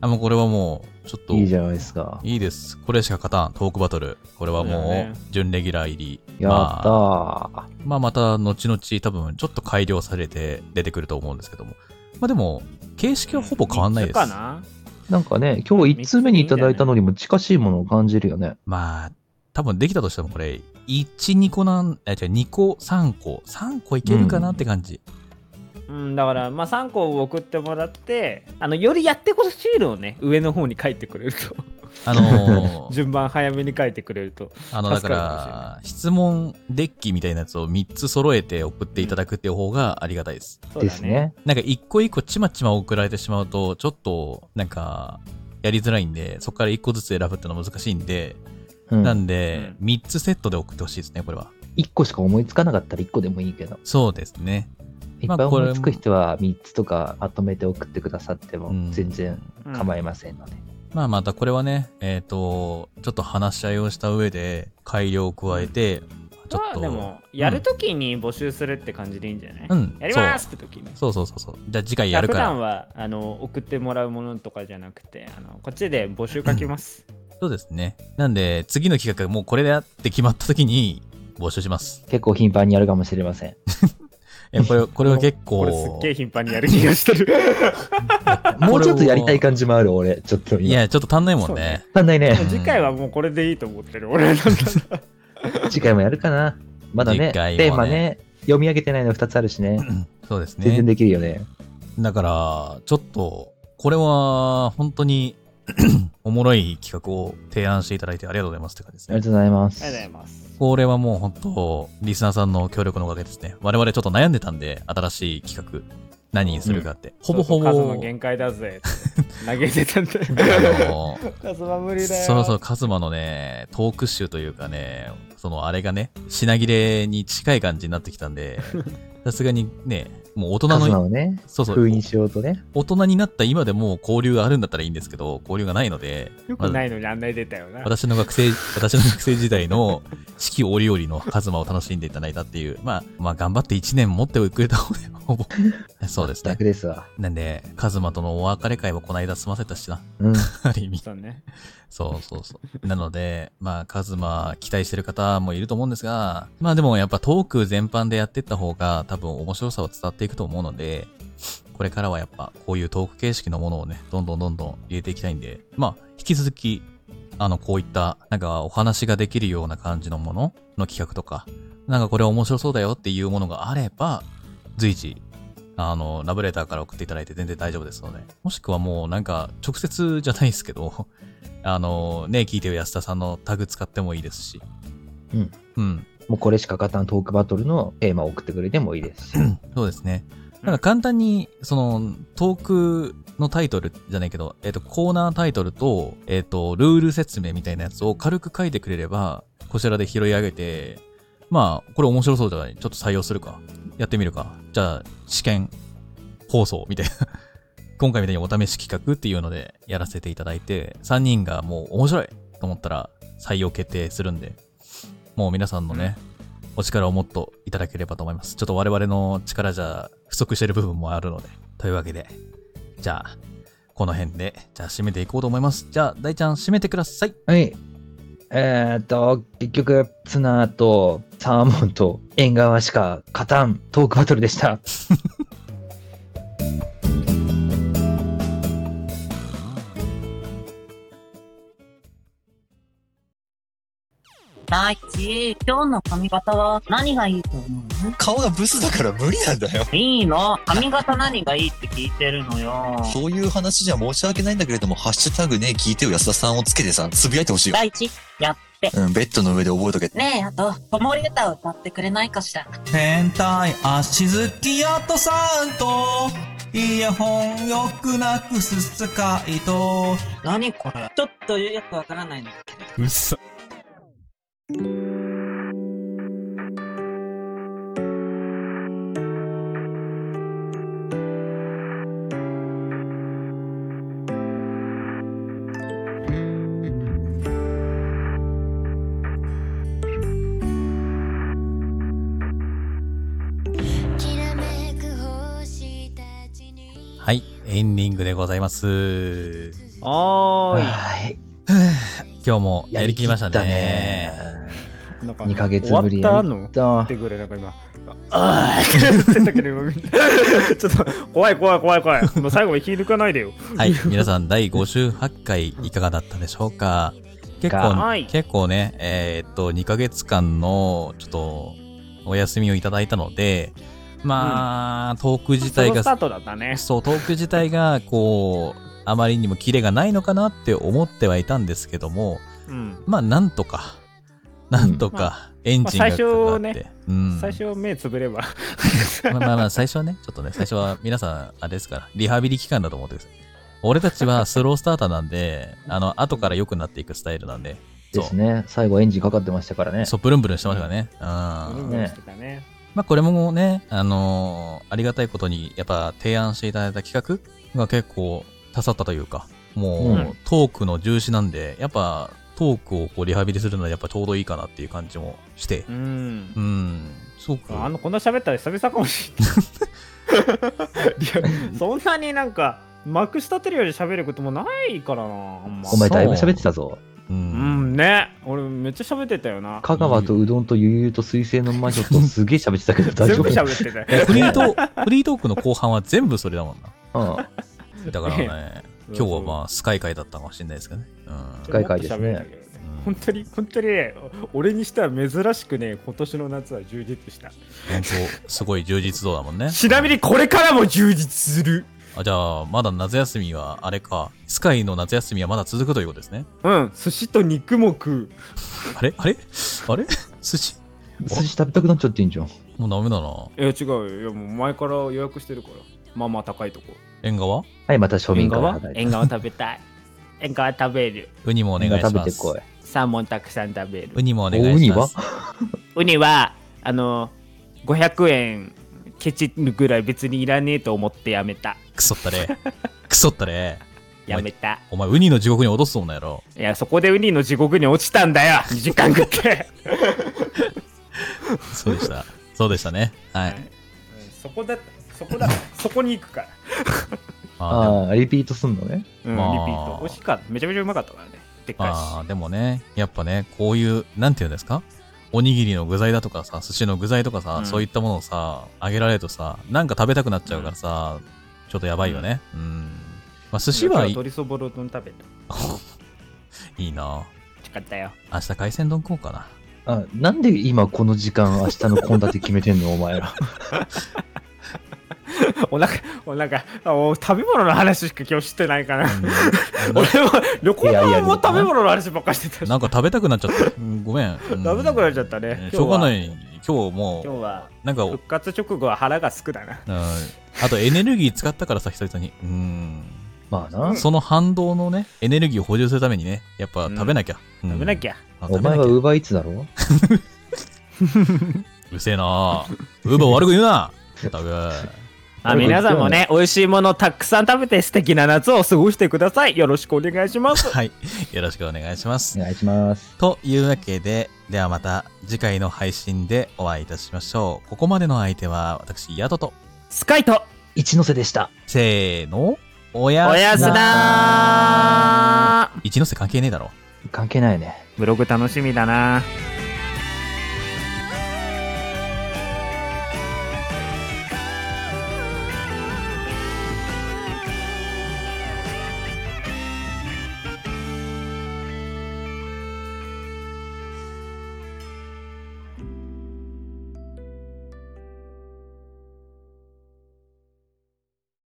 S2: あ、もうこれはもう、ちょっと、
S3: いいじゃないですか。
S2: いいです。これしか勝たん。トークバトル。これはも
S1: そう
S2: 準レギュラー入り。
S3: やった
S2: まあ、
S3: ー。
S2: まあ、また、後々多分、ちょっと改良されて出てくると思うんですけども。まあでも、形式はほぼ変わんないです。
S1: かな
S3: なんかね、今日1通目にいただいたのにも近しいものを感じるよね。
S2: まあ、多分できたとしてもこれ、1、2個なん、え、じゃ2個、3個、3個いけるかなって感じ。
S1: うん、だから、まあ、3個を送ってもらって、あの、よりやってほしいのをね、上の方に書いてくれると、
S2: あのー
S1: 順番早めに書いてくれると、
S2: あの、だから、質問デッキみたいなやつを3つ揃えて送っていただくっていう方がありがたいです。
S1: そうだ
S3: ですね。
S2: なんか一個一個ちまちま送られてしまうと、ちょっと、なんか、やりづらいんで、そこから一個ずつ選ぶってのは難しいんで、
S3: うん。
S2: なんで、3つセットで送ってほしいですね、これは。
S3: 1個しか思いつかなかったら1個でもいいけど、
S2: そうですね。
S3: いっぱい思いつく人は3つとかまとめて送ってくださっても
S2: うん
S3: 全然
S1: うん
S3: 構いませんので。
S2: まあまたこれはね、えっ、と、ちょっと話し合いをした上で改良を加えて、ちょっと。
S1: まあでも、やるときに募集するって感じでいいんじゃない、
S2: うん、
S1: やりますって時に。
S2: そうそうそうそう。じゃあ次回やるから。
S1: 普段はあの送ってもらうものとかじゃなくてあのこっちで募集書きます。
S2: そうですね。なんで、次の企画がもうこれだって決まった時に募集します。
S3: 結構頻繁にやるかもしれません。
S2: いや、これ、これは結構。
S1: これすっげえ頻繁にやる気がしてる。
S3: もうちょっとやりたい感じもある、俺。ちょっと今。
S2: いや、ちょっと足んないもんね。
S3: 足んないね。
S1: 次回はもうこれでいいと思ってる俺なんだ
S3: 次回もやるかな。まだね、
S2: ね
S3: テーマね、読み上げてないの2つあるしね。
S2: そうですね。
S3: 全然できるよね。
S2: だから、ちょっと、これは、本当に、おもろい企画を提案していただいてありがとうございますって感じですね。
S3: ありがとうございます。
S1: ありがとうございます。
S2: これはもう本当、リスナーさんの協力のおかげですね。我々ちょっと悩んでたんで、新しい企画、何にするかって。ほぼほぼ、
S1: そうそう数の限界だぜ 投げてたんで。
S2: あの、
S1: 数は無理だよ。
S2: そろそろカズマのね、トーク集というかね、そのあれがね、品切れに近い感じになってきたんで、さすがにね、もう大人の、
S3: をね、
S2: そうそう、
S3: 封印しようとね。
S2: 大人になった今でも交流があるんだったらいいんですけど、交流がないので、
S1: よくないのにあんなに出たよな。
S2: 私の学生、私の学生時代の四季折々のカズマを楽しんでいただいたっていう、まあ、まあ頑張って1年持ってくれた方で、ほぼ。そうですね
S3: 楽。ですわ。
S2: なんで、カズマとのお別れ会はこの間済ませたしな。
S3: うん。
S2: ある意味。
S1: そうね。
S2: そうそうそう。なので、まあ、カズマ期待してる方もいると思うんですが、まあでもやっぱトーク全般でやってった方が多分面白さは伝わっていくと思うので、これからはやっぱこういうトーク形式のものをね、どんどんどんどん入れていきたいんで、まあ、引き続き、あの、こういった、なんかお話ができるような感じのものの企画とか、なんかこれ面白そうだよっていうものがあれば、随時、あの、ラブレターから送っていただいて全然大丈夫ですので。もしくはもうなんか、直接じゃないですけど、あの、ね、聞いてる安田さんのタグ使ってもいいですし。
S3: うん。
S2: うん。
S3: もうこれしか勝たんトークバトルのテーマを送ってくれてもいいですし。
S2: そうですね。なんか簡単に、その、トークのタイトルじゃないけど、えっ、と、コーナータイトルと、えっ、と、ルール説明みたいなやつを軽く書いてくれれば、こちらで拾い上げて、まあ、これ面白そうじゃない？ちょっと採用するか？やってみるか？じゃあ、試験放送みたいな。今回みたいにお試し企画っていうのでやらせていただいて、3人がもう面白いと思ったら採用決定するんで、もう皆さんのね、お力をもっといただければと思います。ちょっと我々の力じゃ不足してる部分もあるので。というわけで、じゃあ、この辺で、じゃあ締めていこうと思います。じゃあ、大ちゃん締めてください。
S3: はい。えーっと、結局、ツナとサーモンと縁側しか勝たんトークバトルでした。
S4: 大地、今日の髪型は何がいいと思う？
S5: 顔がブスだから無理なんだよ。
S4: いいの？髪型何がいいって聞いてるのよ。
S5: そういう話じゃ申し訳ないんだけれども、ハッシュタグね、聞いてよ安田さんをつけてさ、つぶやいてほしいよ。
S4: 大地、やって。
S5: うん、ベッドの上で覚えとけ。
S4: ねえ、あと、子守歌を歌ってくれないかしら？
S6: 変態足好きやとさんとイヤホンよくなくすスカイと
S4: 何これ？ちょっとよくわからないんだけど。
S2: うっさ。はい、エンディングでございます。
S1: はーい。
S3: はい。
S2: 今日もやりきりました
S3: や
S2: ね。
S1: なんか
S3: 2ヶ月ぶり
S1: 終わったってぐらいなんか今、ああって言ってたけど今みんな、ちょっと怖い怖い怖い怖い。もう最後に気抜かないでよ。
S2: はい、皆さん第58回いかがだったでしょうか？結構、
S1: はい
S2: 結構ね、えーっと、2ヶ月間の、ちょっと、お休みをいただいたので、まあ、トーク自体が
S1: ソロスタートだったね。
S2: そう、トーク自体が、こう、あまりにもキレがないのかなって思ってはいたんですけども、
S1: うん。
S2: まあ、なんとか、なんと
S1: ま
S2: か、エンジンがかかって、
S1: まあ最初ね
S2: うん。
S1: 最初目つぶれば。
S2: まあまあまあ、最初はね、ちょっとね、最初は皆さん、あれですから、リハビリ期間だと思ってください。俺たちはスロースターターなんで、あの、後から良くなっていくスタイルなんで、そう
S3: ですね。最後エンジンかかってましたからね。
S2: そう、ブルンブルンしてましたからね。うん。
S1: ブルンブルンしてたね。
S2: まあ、これもね、あのーありがたいことに、やっぱ提案していただいた企画が結構刺さったというか、もう、
S3: うん
S2: トークの重視なんで、やっぱトークをこうリハビリするのはやっぱちょうどいいかなっていう感じもして、
S1: うん
S2: う。ん、すごく、
S1: あの、こんな喋ったら久々かもしれない。そんなになんか、まくし立てるより喋ることもないからな。
S3: お前だいぶ喋ってたぞ。
S2: う、
S1: うんんね。俺めっちゃ喋ってたよな。
S3: 香川とうどんと悠々と水星の魔女とすげえ喋ってたけど大
S1: 全部
S3: 丈夫
S1: 喋ってたよ。
S2: フリートーフリートークの後半は全部それだもんな。
S3: うん。
S2: だからね、今日はまあスカイ会だったかもしれないですけどね。うん
S3: 深い回ですね
S1: 本当に、本当にね、俺にしては珍しくね、今年の夏は充実した。
S2: 本当すごい充実度だもんね。
S1: ちなみにこれからも充実する。
S2: あじゃあ、まだ夏休みは、あれか、スカイの夏休みはまだ続くということですね。
S1: うん、寿司と肉も食う。
S2: あれ？あれ？あれ？寿司？
S3: 寿司食べたくなっちゃってんじゃん。
S2: もうダメだな。
S1: いや、違うよ。いや、もう前から予約してるから。まあまあ高いとこ。
S2: 縁側？
S3: はい、また庶民
S1: 側？縁側食べたい。縁側食べる。
S2: ウニもお願いします。
S3: 食べてこい。
S1: サーモンたくさん食べる
S2: ウ。ニもお
S3: お
S2: 願いします。
S3: ウニは？
S1: ウニは、あの、500円ケチるぐらい別にいらねえと思ってやめた。
S2: くそったれ。くそったれ。
S1: やめた。
S2: お前、ウニの地獄に落とすそうなやろ。
S1: いや、そこでウニの地獄に落ちたんだよ !2 時間食って。
S2: そうでした。そうでしたね。はい。
S1: うんそこだ、そこだ、そこに行くから。
S2: まあ、
S3: ああ、リピートすんのね。
S1: うん、
S2: まあ
S1: リピート。美味しかった。めちゃめちゃうまかったからね。でっかいし。
S2: あーでもね、やっぱね、こういう、なんていうんですか？おにぎりの具材だとかさ、寿司の具材とかさ、
S1: うん
S2: そういったものをさ、あげられるとさ、なんか食べたくなっちゃうからさ、ちょっとやばいよね。うん。まあ、寿司はいい
S1: 鶏そぼろ丼食べた。
S2: いいな
S1: 美味しかったよ。
S2: 明日海鮮丼食おうかな。
S3: あ、なんで今この時間明日の献立決めてんのお前ら。
S1: お腹、お腹、あお食べ物の話しか今日してないかな。
S2: うん
S1: 俺も旅行
S3: いやいや
S1: も食べ物の話ばっかりしてたし。
S2: なんか食べたくなっちゃった。うんごめん。うん
S1: 食べたくなっちゃった
S2: え
S1: ね。
S2: ーしょうがな
S1: 今日は。
S2: い。今日もう、
S1: 今日は
S2: なんか、
S1: 復活直後は腹がすくだな。
S2: うんあとエネルギー使ったからさ、久々に。うん。
S3: まあな。
S2: その反動のね、エネルギーを補充するためにね、やっぱ食べなきゃ。うん
S1: 食べなきゃ。
S2: あ
S3: お前はウーバーイーツだろ？
S2: るせえなウーバー悪く言うなたく。
S1: あ皆さんもね、美味しいものたくさん食べて素敵な夏を過ごしてください。よろしくお願いします。
S2: はい。よろしくお願いします
S3: お。願いします。
S2: というわけで、ではまた次回の配信でお会いいたしましょう。ここまでの相手は私、ヤトと、
S1: スカイと、
S3: 一ノ瀬でした。
S2: せーの、おや
S1: おやすだー
S2: 一ノ瀬関係ねえだろ。
S3: 関係ないね。
S1: ブログ楽しみだな。